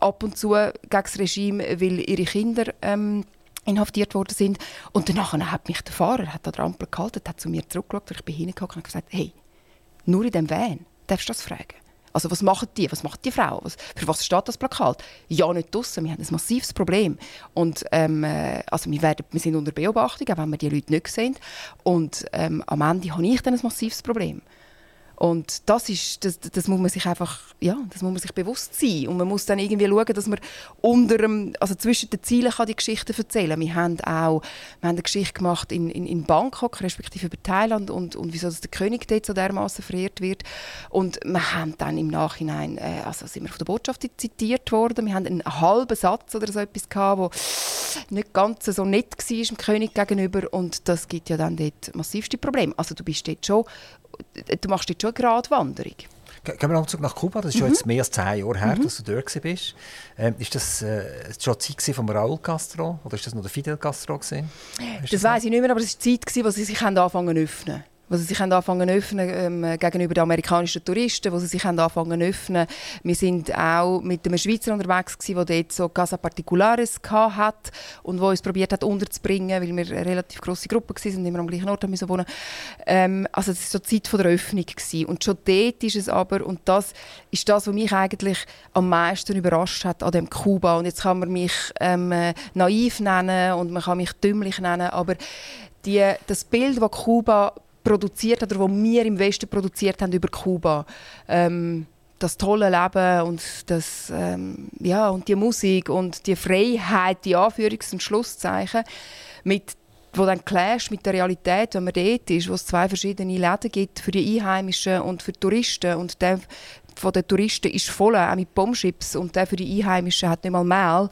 ab und zu gegen das Regime, weil ihre Kinder ähm, inhaftiert worden sind. Und danach hat mich der Fahrer hat der Ampel gehalten, hat zu mir zurückgeschaut, ich bin hingegangen und gesagt, hey, nur in dem Van, darfst du das fragen? Also was machen die? Was macht die Frau? Was, für was steht das Plakat? Ja, nicht draussen. Wir haben ein massives Problem. Und ähm, äh, also wir, werden, wir sind unter Beobachtung, auch wenn wir die Leute nicht sehen. Und ähm, am Ende habe ich dann ein massives Problem. Und das ist, das, das muss man sich einfach, ja, das muss man sich bewusst sein. Und man muss dann irgendwie schauen, dass man unter dem, also zwischen den Zielen kann die Geschichten erzählen. Wir haben auch, wir haben eine Geschichte gemacht in, in, in Bangkok, respektive über Thailand und, und wieso dass der König dort so dermaßen verehrt wird. Und wir haben dann im Nachhinein, äh, also sind wir von der Botschaft zitiert worden. Wir haben einen halben Satz oder so etwas gehabt, wo nicht ganz so nett war dem König gegenüber und das gibt ja dann dort massivste Probleme. Also du bist dort schon du machst jetzt schon eine Gratwanderung. Gehen wir noch zurück nach Kuba. Das ist mhm. schon jetzt mehr als zehn Jahre her, mhm. dass du dort warst. Ähm, ist das äh, schon die Zeit von Raúl Castro oder ist das noch der Fidel Castro? Gewesen? Das, das weiß ich nicht mehr, aber es war die Zeit, wo sie sich anfangen zu öffnen wo sie sich anfangen zu öffnen ähm, gegenüber den amerikanischen Touristen, wo sie sich anfangen zu öffnen. Wir sind auch mit einem Schweizer unterwegs gewesen, der dort so Casa Particulares hat und wo uns probiert hat unterzubringen, weil wir eine relativ grosse Gruppe waren und immer am gleichen Ort müssen wohnen. Ähm, also das war so die Zeit der Öffnung gewesen. und schon dort ist es aber und das ist das, was mich eigentlich am meisten überrascht hat an dem Kuba und jetzt kann man mich ähm, naiv nennen und man kann mich dümmlich nennen, aber die, das Bild, das Kuba produziert oder wo wir im Westen produziert haben über Kuba. Ähm, das tolle Leben und das ähm, ja und die Musik und die Freiheit, die Anführungs- und Schlusszeichen mit wo dann clash mit der Realität, wenn man dort ist, wo es zwei verschiedene Läden gibt für die Einheimischen und für die Touristen und der von den Touristen ist voll, auch mit Bombschips und der für die Einheimischen hat nicht mal Mehl.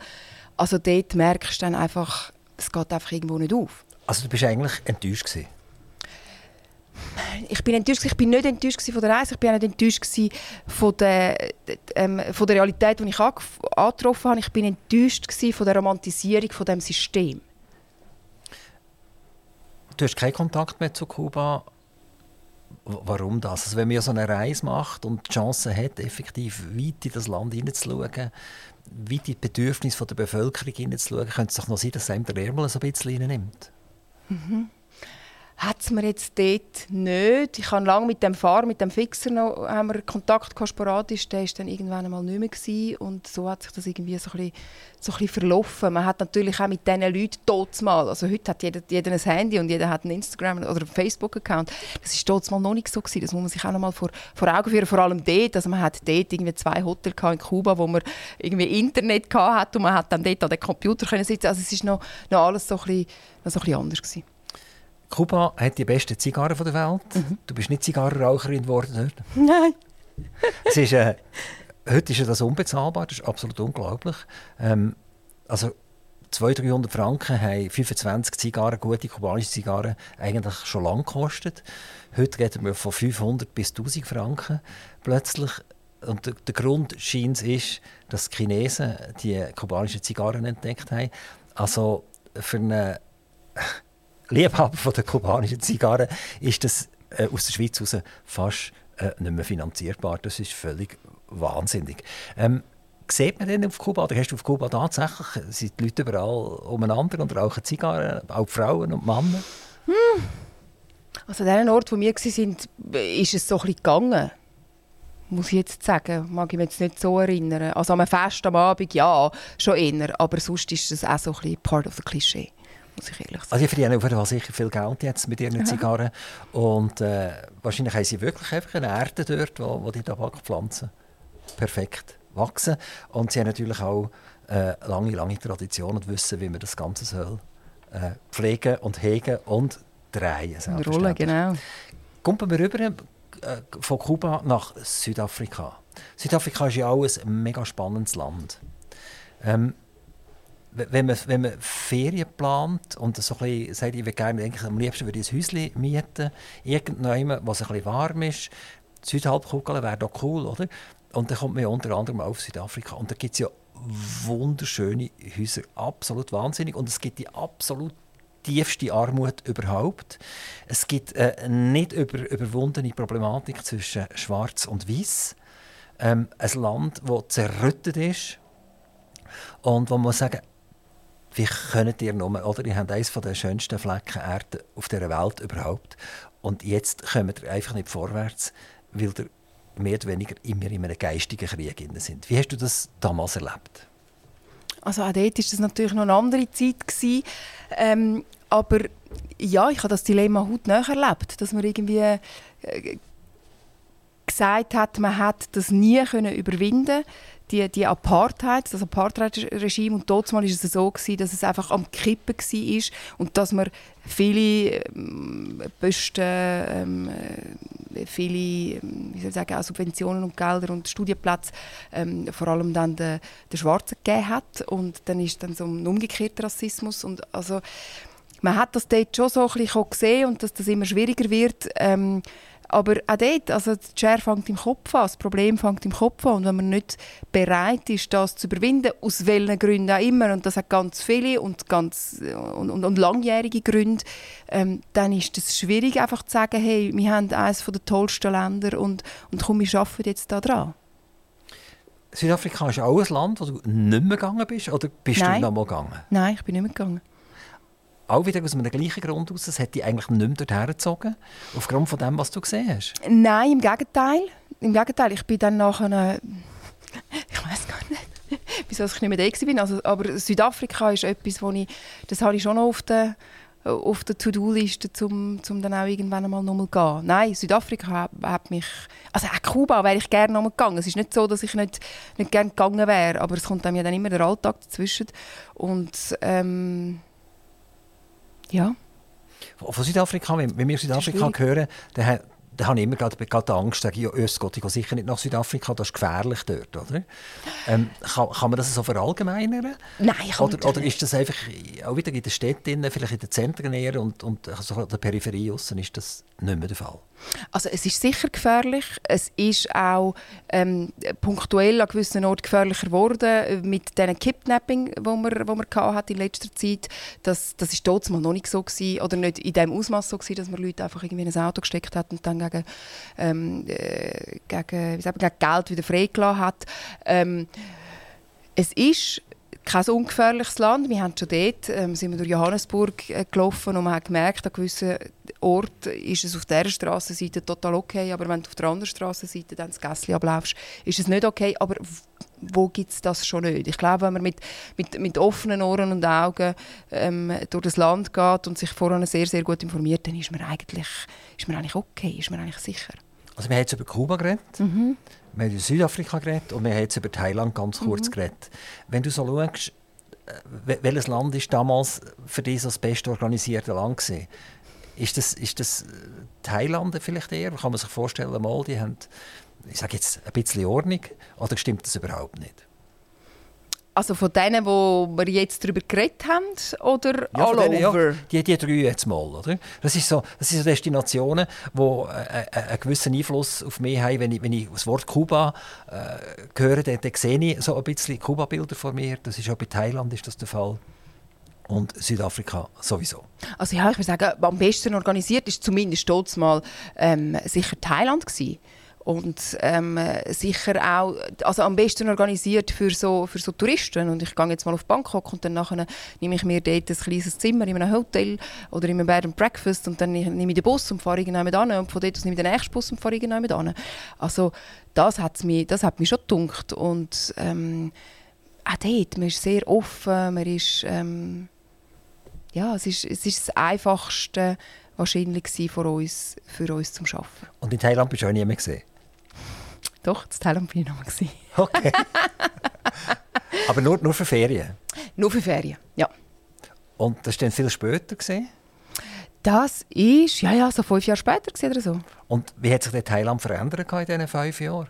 Also dort merkst du dann einfach, es geht einfach irgendwo nicht auf. Also du bist eigentlich enttäuscht gewesen? Ich bin enttäuscht. Ich bin nicht enttäuscht von der Reise, ich bin auch nicht enttäuscht von der, ähm, von der Realität, die ich angetroffen habe. Ich bin enttäuscht von der Romantisierung von dem System. Du hast keinen Kontakt mehr zu Kuba. Warum das? Also wenn man so eine Reise macht und die Chance hat, effektiv weit in das Land hineinzuschauen, weit in die Bedürfnisse der Bevölkerung hineinzuschauen, könnte es doch noch sein, dass einem der Ärmel so ein bisschen nimmt. Mhm hat es mir jetzt dort nicht. Ich habe lange mit dem Fahrer, mit dem Fixer noch haben wir Kontakt gehabt, sporadisch. Der war dann irgendwann einmal nicht mehr. Gewesen. Und so hat sich das irgendwie so ein, bisschen, so ein bisschen verlaufen. Man hat natürlich auch mit diesen Leuten dort mal, also heute hat jeder, jeder ein Handy und jeder hat einen Instagram- oder einen Facebook-Account. Das war dort mal noch nicht so. Gewesen. Das muss man sich auch noch mal vor, vor Augen führen. Vor allem dort, also man hat dort irgendwie zwei Hotels in Kuba, wo man irgendwie Internet hatte und man hat dann dort an den Computer sitzen. Also es war noch, noch alles so ein bisschen, noch so ein bisschen anders. Gewesen. Kuba hat die besten Zigarren der Welt. Mhm. Du bist nicht Zigarrenraucherin geworden dort? Nein. es ist, äh, heute ist das unbezahlbar, das ist absolut unglaublich. Ähm, also 200, 300 Franken haben 25 Zigarren, gute kubanische Zigarren, eigentlich schon lange gekostet. Heute reden wir von 500 bis 1000 Franken plötzlich. Und der, der Grund scheint ist, dass die Chinesen die kubanischen Zigarren entdeckt haben. Also für eine Liebhaber von der kubanischen Zigarre ist das äh, aus der Schweiz heraus fast äh, nicht mehr finanzierbar. Das ist völlig wahnsinnig. Ähm, sieht man denn auf Kuba, oder hast du auf Kuba tatsächlich, sind die Leute überall umeinander und rauchen Zigarren, auch Frauen und Männer? Hm. Also an dem Ort, wo wir waren, ist es so ein bisschen gegangen. Muss ich jetzt sagen, mag ich mich jetzt nicht so erinnern. Also am Fest am Abend, ja, schon eher, aber sonst ist es auch so ein bisschen part of the Klischee muss ich ehrlich sagen. Also, auf jeden Fall sicher viel Geld jetzt mit ihren Zigarren. Und äh, wahrscheinlich haben sie wirklich einfach eine Erde dort, wo, wo die Tabakpflanzen perfekt wachsen. Und sie haben natürlich auch äh, lange, lange Tradition und wissen, wie man das Ganze soll äh, pflegen und hegen und drehen. Und rollen, genau. Kommen wir rüber äh, von Kuba nach Südafrika. Südafrika ist ja auch ein mega spannendes Land. Ähm, wenn man, wenn man Ferien plant und so ein bisschen sagt, ich würde am liebsten würde ich ein Häuschen mieten, irgendjemand, wo es ein bisschen warm ist, die Südhalbkugel wäre doch cool, oder? Und dann kommt man unter anderem auf Südafrika und da gibt es ja wunderschöne Häuser, absolut wahnsinnig und es gibt die absolut tiefste Armut überhaupt. Es gibt eine nicht über, überwundene Problematik zwischen Schwarz und Weiß. Ähm, ein Land, das zerrüttet ist und wo man sagen wie könnt ihr nur, oder ihr habt eines der schönsten Flecken Erde auf dieser Welt überhaupt und jetzt kommt ihr einfach nicht vorwärts, weil ihr mehr oder weniger immer in einem geistigen Krieg sind. Wie hast du das damals erlebt? Also auch dort war das natürlich noch eine andere Zeit. Ähm, aber ja, ich habe das Dilemma heute näher erlebt, dass man irgendwie äh, gesagt hat, man hat das nie können überwinden die, die Apartheid, das Apartheid-Regime. Und dort war es so, gewesen, dass es einfach am Kippen war und dass man viele ähm, Posten, ähm, äh, viele ähm, wie soll sagen, Subventionen und Gelder und Studienplätze ähm, vor allem dann den, den Schwarzen gegeben hat. Und dann ist dann so ein umgekehrter Rassismus. Und also, man hat das dort schon so ein bisschen gesehen und dass das immer schwieriger wird. Ähm, aber auch dort, also die Schere fängt im Kopf an, das Problem fängt im Kopf an. Und wenn man nicht bereit ist, das zu überwinden, aus welchen Gründen auch immer, und das hat ganz viele und, ganz, und, und, und langjährige Gründe, ähm, dann ist es schwierig, einfach zu sagen, hey, wir haben eines der tollsten Länder und, und komm, wir arbeiten jetzt da dran. Südafrika ist auch ein Land, wo du nicht mehr gegangen bist? Oder bist Nein. du noch mal gegangen? Nein, ich bin nicht mehr gegangen auch wieder aus einem gleichen Grund aus, es dich eigentlich nicht mehr dorthin gezogen, aufgrund von dem, was du gesehen hast? Nein, im Gegenteil. Im Gegenteil, ich bin dann nachher... Ich weiß gar nicht, wieso ich nicht mehr da war. Also, aber Südafrika ist etwas, wo ich, das habe ich schon auf der auf der To-Do-Liste, um, um dann auch irgendwann einmal nochmal zu gehen. Nein, Südafrika hat, hat mich... Also auch Kuba wäre ich gerne nochmal gegangen. Es ist nicht so, dass ich nicht, nicht gerne gegangen wäre, aber es kommt einem ja dann immer der Alltag dazwischen. Und ähm, ja. Von Südafrika, wenn wir Südafrika hören, dann, dann habe ich immer gerade, gerade Angst, sage ich, ja, Gott, ich gehe sicher nicht nach Südafrika, das ist gefährlich dort, oder? Ähm, kann, kann man das so verallgemeinern? Nein, ich oder, oder ist das einfach auch wieder in den Städten, vielleicht in den Zentren eher und, und so an der Peripherie aussen ist das nicht mehr der Fall? Also es ist sicher gefährlich. Es ist auch ähm, punktuell an gewissen Orten gefährlicher geworden mit diesen Kidnapping, wo man, wo man hat in letzter Zeit. Das, das ist mal noch nicht so gewesen, oder nicht in dem Ausmaß so gewesen, dass man Leute einfach irgendwie in ein Auto gesteckt hat und dann gegen, ähm, äh, gegen, wie sagt man, gegen Geld wieder freigelassen hat. Ähm, es ist kein ungefährliches Land. Wir haben schon dort, ähm, sind wir durch Johannesburg äh, gelaufen und man hat gemerkt, an gewissen Orten ist es auf dieser Straßenseite total okay, aber wenn du auf der anderen Straßenseite dann das Gässchen ablaufst, ist es nicht okay. Aber wo gibt es das schon nicht? Ich glaube, wenn man mit, mit, mit offenen Ohren und Augen ähm, durch das Land geht und sich vorher sehr, sehr gut informiert, dann ist man eigentlich, ist man eigentlich okay, ist man eigentlich sicher. Also wir haben jetzt über Kuba geredet, mhm. wir haben über Südafrika geredet und wir haben jetzt über Thailand ganz kurz mhm. geredet. Wenn du so schaust, äh, welches Land ist damals für dich das bestorganisierte Land gewesen? Ist das, ist das äh, Thailand vielleicht eher? Kann man sich vorstellen, mal, die haben, ich sage jetzt, ein bisschen Ordnung oder stimmt das überhaupt nicht? Also von denen, wo wir jetzt darüber geredet haben, oder ja, all denen, over? Ja, die, die drei jetzt mal, oder? Das, ist so, das sind so Destinationen, die äh, äh, einen gewissen Einfluss auf mich haben. Wenn ich, wenn ich das Wort Kuba äh, höre, dann, dann sehe ich so ein bisschen Kuba-Bilder vor mir. Das ist auch bei Thailand ist das der Fall und Südafrika sowieso. Also ja, ich würde sagen, am besten organisiert ist zumindest dort mal ähm, sicher Thailand gewesen. Und ähm, sicher auch also am besten organisiert für so, für so Touristen und ich gehe jetzt mal auf Bangkok und dann nachher nehme ich mir dort ein kleines Zimmer in einem Hotel oder in einem Bed and Breakfast und dann nehme ich den Bus und fahre irgendjemand an und von dort nehme ich den nächsten Bus und fahre irgendjemand an. Also das, hat's mich, das hat mich schon gedunkt und ähm, auch dort, man ist sehr offen, man ist ähm, ja, es ist, es ist das Einfachste wahrscheinlich für uns, für uns zum Arbeiten. Und in Thailand bist du auch nie mehr gesehen? Doch, in Thailand bin ich noch mal. Okay. Aber nur, nur für Ferien? Nur für Ferien, ja. Und das ist dann viel später gesehen? Das ist, ja, ja, so fünf Jahre später oder so. Und wie hat sich der Thailand verändert in diesen fünf Jahren?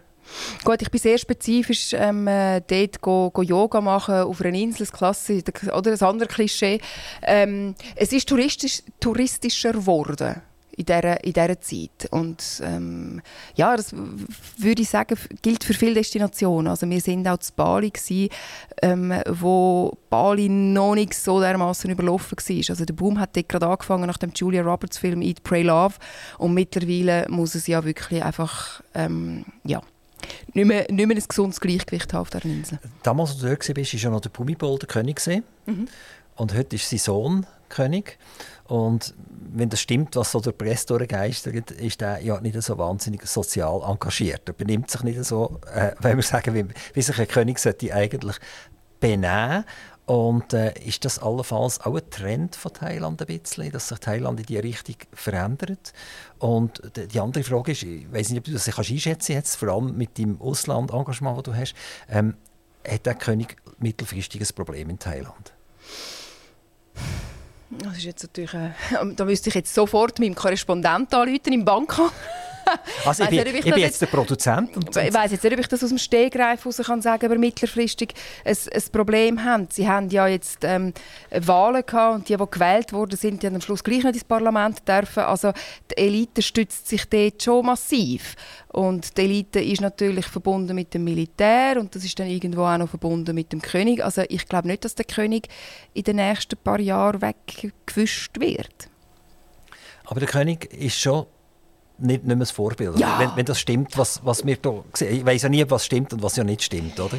Gut, ich bin sehr spezifisch ähm, äh, dort go, go Yoga machen auf einer Insel, das Klasse, oder ein anderes Klischee. Ähm, es ist touristisch, touristischer geworden in dieser, in dieser Zeit. Und ähm, ja, das würde ich sagen, gilt für viele Destinationen. Also wir sind auch zu Bali, gewesen, ähm, wo Bali noch nicht so dermaßen überlaufen war. Also der Boom hat dort gerade angefangen nach dem Julia Roberts Film «Eat, Pray, Love» und mittlerweile muss es ja wirklich einfach, ähm, ja, nicht mehr, nicht mehr ein gesundes Gleichgewicht haben auf dieser Insel. Damals, als du dort warst, war ja noch der Bumibol der König. Mhm. Und heute ist sein Sohn König. Und wenn das stimmt, was so der Presse durchgeistert, ist er ja nicht so wahnsinnig sozial engagiert. Er benimmt sich nicht so, äh, wenn wir sagen, wie, wie sich ein König sollte eigentlich benehmen und äh, ist das allenfalls auch ein Trend von Thailand ein bisschen, dass sich Thailand in diese Richtung verändert? Und die andere Frage ist, ich weiß nicht, ob du das einschätzen kannst, vor allem mit dem Auslandengagement, das du hast, ähm, hat der König mittelfristig ein Problem in Thailand? Das ist jetzt natürlich, äh, da müsste ich jetzt sofort meinem Korrespondenten anrufen im Bankhaus. Also ich, bin, ich, ich bin jetzt, der Produzent. Und, ich weiß jetzt nicht, ob ich das aus dem Stegreif heraus kann sagen, aber mittelfristig ein, ein Problem haben. Sie haben ja jetzt ähm, Wahlen gehabt und die, die gewählt wurden, sind, die am Schluss gleich nicht ins Parlament dürfen. Also die Elite stützt sich dort schon massiv. Und die Elite ist natürlich verbunden mit dem Militär und das ist dann irgendwo auch noch verbunden mit dem König. Also ich glaube nicht, dass der König in den nächsten paar Jahren weggewischt wird. Aber der König ist schon nicht, nicht mehr das Vorbild. Ja. Wenn, wenn, das stimmt, was, was wir hier sehen. Ich weiß ja nie, was stimmt und was ja nicht stimmt, oder?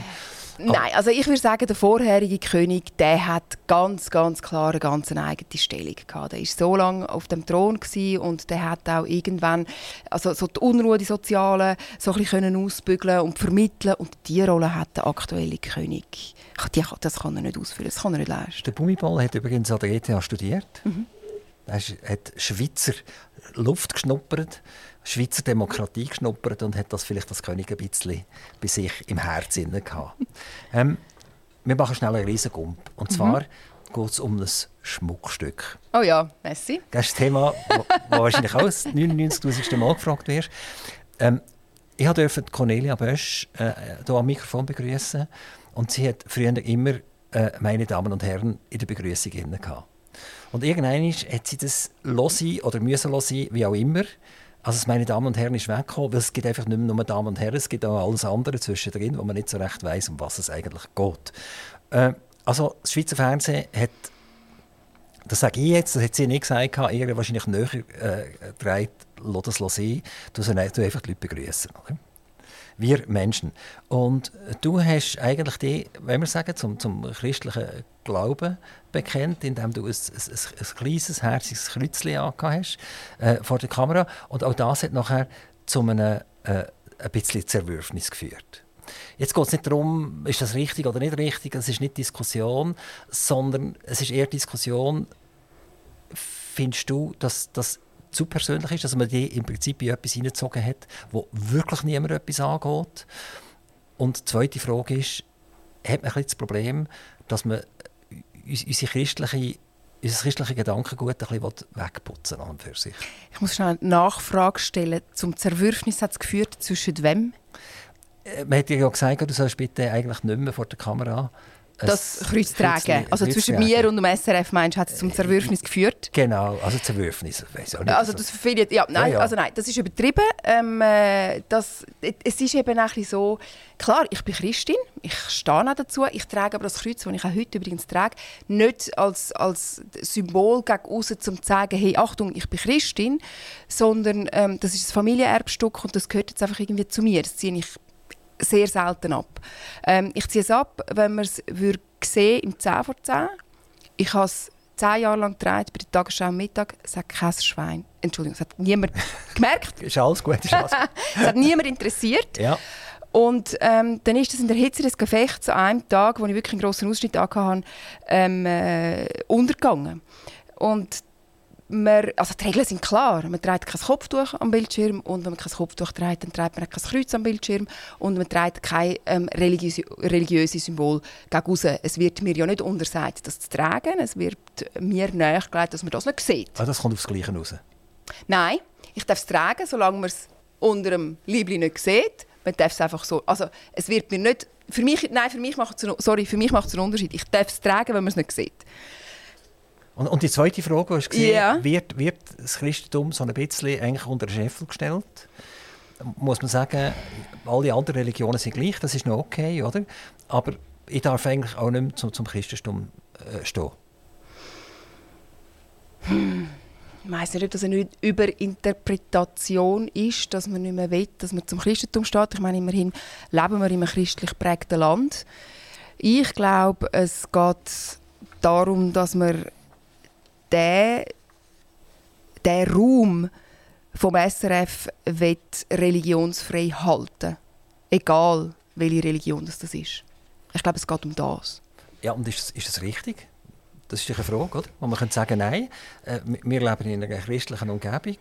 Nein, also ich würde sagen, der vorherige König, der hat ganz, ganz klar eine ganz eigene Stellung gehabt. Der war so lange auf dem Thron und der hat auch irgendwann also so die Unruhe, die soziale, so ein bisschen ausbügeln und vermitteln und diese Rolle hat der aktuelle König. Die, das kann er nicht ausfüllen, das kann er nicht leisten. Der Bumiball hat übrigens an der ETH studiert. Mhm. Er hat Schweizer Luft geschnuppert, Schweizer Demokratie geschnuppert und hat das vielleicht das König ein bisschen bei sich im Herzen gehabt. ähm, wir machen schnell einen riesen Gump. Und mhm. zwar mhm. geht es um ein Schmuckstück. Oh ja, merci. Das ist das Thema, das wahrscheinlich auch das 99'000. Mal gefragt wirst. Ähm, ich durfte Cornelia Bösch äh, hier am Mikrofon begrüßen und sie hat früher immer äh, «Meine Damen und Herren» in der Begrüßung gehabt. Und irgendwann hat sie das losen oder müssen losen, wie auch immer. Also meine Damen und Herren ist weggekommen, weil es gibt einfach nicht mehr nur Damen und Herren, es gibt auch alles andere zwischendrin, wo man nicht so recht weiß, um was es eigentlich geht. Äh, also das Schweizer Fernsehen hat, das sage ich jetzt, das hat sie nicht gesagt, eher wahrscheinlich näher äh, dreht, lass das sein, du einfach die Leute begrüßen. Oder? wir Menschen. Und du hast eigentlich die, wenn wir sagen, zum, zum christlichen Glauben bekennt, indem du ein, ein, ein kleines, herziges Kreuzchen hast äh, vor der Kamera. Und auch das hat nachher zu einem äh, ein bisschen Zerwürfnis geführt. Jetzt geht es nicht darum, ist das richtig oder nicht richtig, es ist nicht Diskussion, sondern es ist eher Diskussion, findest du, dass das zu persönlich ist, dass man die im Prinzip in etwas hineingezogen hat, wo wirklich niemand etwas angeht. Und die zweite Frage ist, hat man ein das Problem, dass man unsere christliche unser christliches Gedankengut ein bisschen wegputzen an für sich. Ich muss schnell eine Nachfrage stellen. Zum Zerwürfnis hat es geführt zwischen wem? Äh, man hat dir ja gesagt, du sollst bitte eigentlich nicht mehr vor der Kamera das Kreuz tragen. Also zwischen mir und dem SRF meinst du, hat es zum Zerwürfnis geführt? Genau, also Zerwürfnis, weiß auch nicht. Also das viele, ja, nein, ja, ja. also nein, das ist übertrieben. Ähm, äh, das, es ist eben ein so, klar, ich bin Christin, ich stehe auch dazu, ich trage aber das Kreuz, das ich auch heute übrigens trage, nicht als, als Symbol gegen außen, um zu sagen, hey, Achtung, ich bin Christin, sondern ähm, das ist ein Familienerbstück und das gehört jetzt einfach irgendwie zu mir. Das ziehe ich sehr selten ab. Ähm, ich ziehe es ab, wenn man es sehen im 10 vor 10. Ich habe es zehn Jahre lang getragen, bei der Tagesschau am Mittag, es hat kein Schwein. Entschuldigung, es hat niemand gemerkt. ist alles gut, ist alles gut. es hat niemand interessiert. Ja. Und ähm, dann ist das in der Hitze des Gefechts an einem Tag, wo ich wirklich einen grossen Ausschnitt hatte, ähm, äh, untergegangen. Und man, also die Regeln sind klar. Man trägt kein Kopftuch am Bildschirm und wenn man kein Kopftuch trägt, dann trägt man kein Kreuz am Bildschirm und man trägt kein ähm, religiöse, religiöse Symbol gegen raus. Es wird mir ja nicht untersagt, das zu tragen. Es wird mir nahegelegt, dass man das nicht sieht. Ah, das kommt aufs Gleiche raus? Nein, ich darf es tragen, solange man es unter dem Liebling nicht sieht. Man darf es einfach so. Also, es wird mir nicht. Für mich, nein, für mich macht es, sorry, für mich macht es einen Unterschied. Ich darf es tragen, wenn man es nicht sieht. Und, und die zweite Frage, gesehen, Ja. wird, wird das Christentum so ein bisschen eigentlich unter den Scheffel gestellt? Muss man sagen, alle anderen Religionen sind gleich, das ist noch okay, oder? Aber ich darf eigentlich auch nicht mehr zum, zum Christentum äh, stehen. Ich weiss nicht, ob das eine Überinterpretation ist, dass man nicht mehr will, dass man zum Christentum steht. Ich meine, immerhin leben wir in einem christlich geprägten Land. Ich glaube, es geht darum, dass man den, den Raum vom SRF will religionsfrei halten Egal, welche Religion das ist. Ich glaube, es geht um das. Ja, und ist, ist das richtig? Das ist eine Frage, oder? Wo man könnte sagen, nein, äh, wir- leben in einer christlichen Umgebung,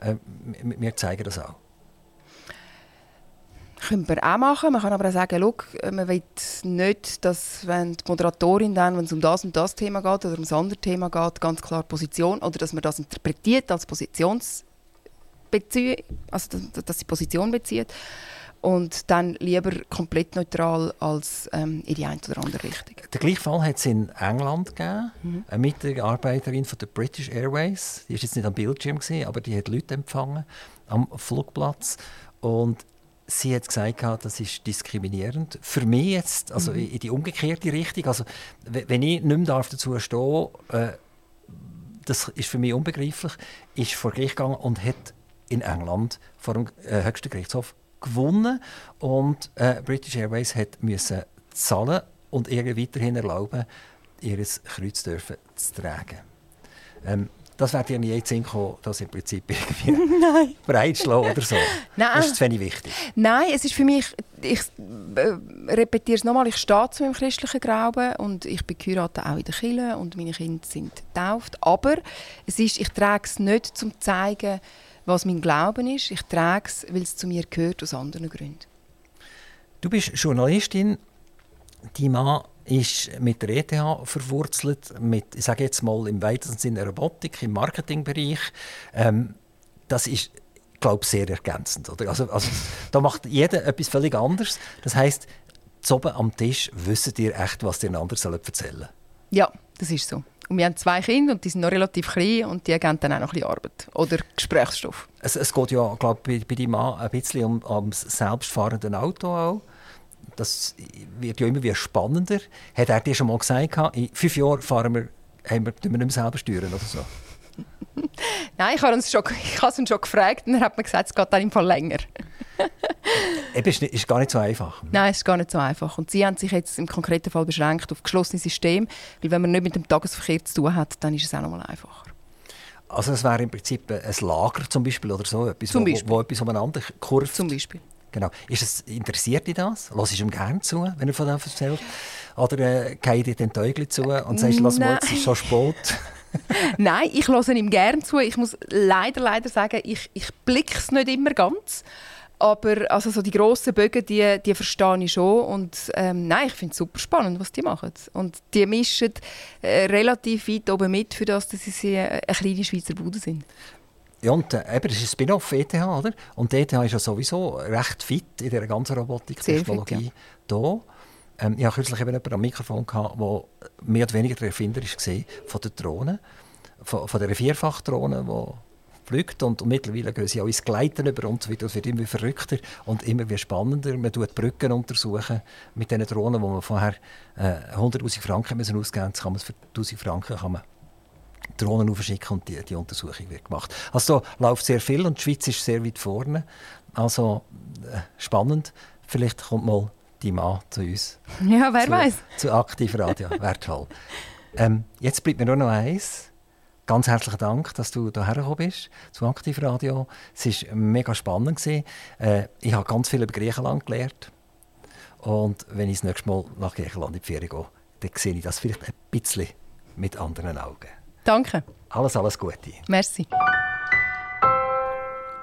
äh, wir zeigen das auch. Könnte man auch machen. Man kann aber auch sagen, schau, man will nicht, dass wenn die Moderatorin dann, wenn es um das und das Thema geht oder um das andere Thema geht, ganz klar Position oder dass man das interpretiert als Positionsbeziehung, also dass, sie Position bezieht und dann lieber komplett neutral als ähm, in die eine oder andere Richtung. Den gleichen Fall hat es in England gegeben. Mhm. Eine Mitarbeiterin von der British Airways, die war jetzt nicht am Bildschirm, gewesen, aber die hat Leute empfangen am Flugplatz. Und sie hat gesagt, das ist diskriminierend. Für mich jetzt, also in in die umgekehrte Richtung. Also, we- wenn ich nicht mehr darf dazu stehen äh, das ist für mich unbegreiflich, ist vor Gericht gegangen und hat in England vor dem äh, höchsten Gerichtshof gewonnen und äh, British Airways hat müssen zahlen und ihr weiterhin erlauben, ihr Kreuz dürfen zu tragen. Ähm, das wäre dir nie in Sinn gekommen, das im Prinzip irgendwie Nein. breitschlagen oder so. Nein. Das ist zu wenig wichtig. Nein, es ist für mich, ich äh, repetiere es nochmal, ich stehe zu meinem christlichen Glauben und ich bin geheiratet auch in der Kirche und meine Kinder sind getauft. Aber es ist, ich trage es nicht, um zu zeigen, was mein Glauben ist. Ich trage es, weil es zu mir gehört, aus anderen Gründen. Du bist Journalistin. Dein Mann ist mit der ETH verwurzelt, mit, ich sage jetzt mal im weitesten Sinne Robotik, im Marketingbereich. Ähm, das ist, glaube ich, sehr ergänzend. Oder? Also, also, da macht jeder etwas völlig anderes. Das heisst, zu oben am Tisch wissen ihr echt, was dir andere sollen erzählen Ja, das ist so. Und wir haben zwei Kinder und die sind noch relativ klein und die geben dann auch noch ein bisschen Arbeit oder Gesprächsstoff. Es, es geht ja, glaube ich, bei, bei deinem Mann ein bisschen um, ums selbstfahrende Auto auch. Das wird ja immer wieder spannender. Hat er dir schon mal gesagt, in fünf Jahren fahren wir, haben wir, wir nicht mehr selber steuern oder so? Nein, ich habe, uns schon, ich habe ihn schon gefragt und er hat mir gesagt, es geht dann im Fall länger. Eben, ist, ist gar nicht so einfach. Nein, es ist gar nicht so einfach. Und sie haben sich jetzt im konkreten Fall beschränkt auf geschlossene Systeme, weil wenn man nicht mit dem Tagesverkehr zu tun hat, dann ist es auch noch mal einfacher. Also es wäre im Prinzip ein Lager zum Beispiel oder so, etwas, Zum wo, Beispiel. wo, wo etwas umeinander kurvt. Zum Beispiel. Genau. Ist es, interessiert dich das? Lass ich ihm gerne zu, wenn er von dem erzählt? Oder äh, geht dir den Teugel zu und sagst, lass mal, es ist schon spät? Nein, ich höre ihm gerne zu. Ich muss leider, leider sagen, ich, ich blicke es nicht immer ganz. Aber also so die grossen Bögen, die, die verstehe ich schon. Und ähm, nein, ich finde es super spannend, was die machen. Und die mischen äh, relativ weit oben mit, für das, dass sie äh, eine kleine Schweizer Bude sind. Ja, und äh, eben, das ist ein Spin-off ETH, oder? Und die ETH ist ja sowieso recht fit in dieser ganzen Robotik-Technologie. Hier. Ähm, ich hatte kürzlich eben jemanden am Mikrofon, der mehr oder weniger der Erfinder war von der Drohne, von, von dieser Vierfach-Drohne, die fliegt. Und, und mittlerweile gehen sie auch ins Gleiten über und so weiter. Es wird immer verrückter und immer wieder spannender. Man tut Brücken untersuchen mit diesen Drohnen, wo man vorher äh, 100'000 Franken müssen ausgeben musste. Kann man es für 1'000 Franken kann man Drohnen aufschicken und die, die Untersuchung wird gemacht. Also da läuft sehr viel und die Schweiz ist sehr weit vorne. Also äh, spannend. Vielleicht kommt mal die Mann zu uns. Ja, wer zu, weiß. Zu Aktivradio. Wäre toll. Ähm, jetzt bleibt mir nur noch eins. Ganz herzlichen Dank, dass du hierher gekommen bist, zu Aktivradio. Es war mega spannend. gewesen. Äh, ich habe ganz viel über Griechenland gelernt. Und wenn ich das nächste Mal nach Griechenland in die Ferien gehe, dann sehe ich das vielleicht ein bisschen mit anderen Augen. Danke. Alles, alles Gute. Merci.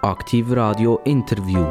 Aktiv Radio Interview.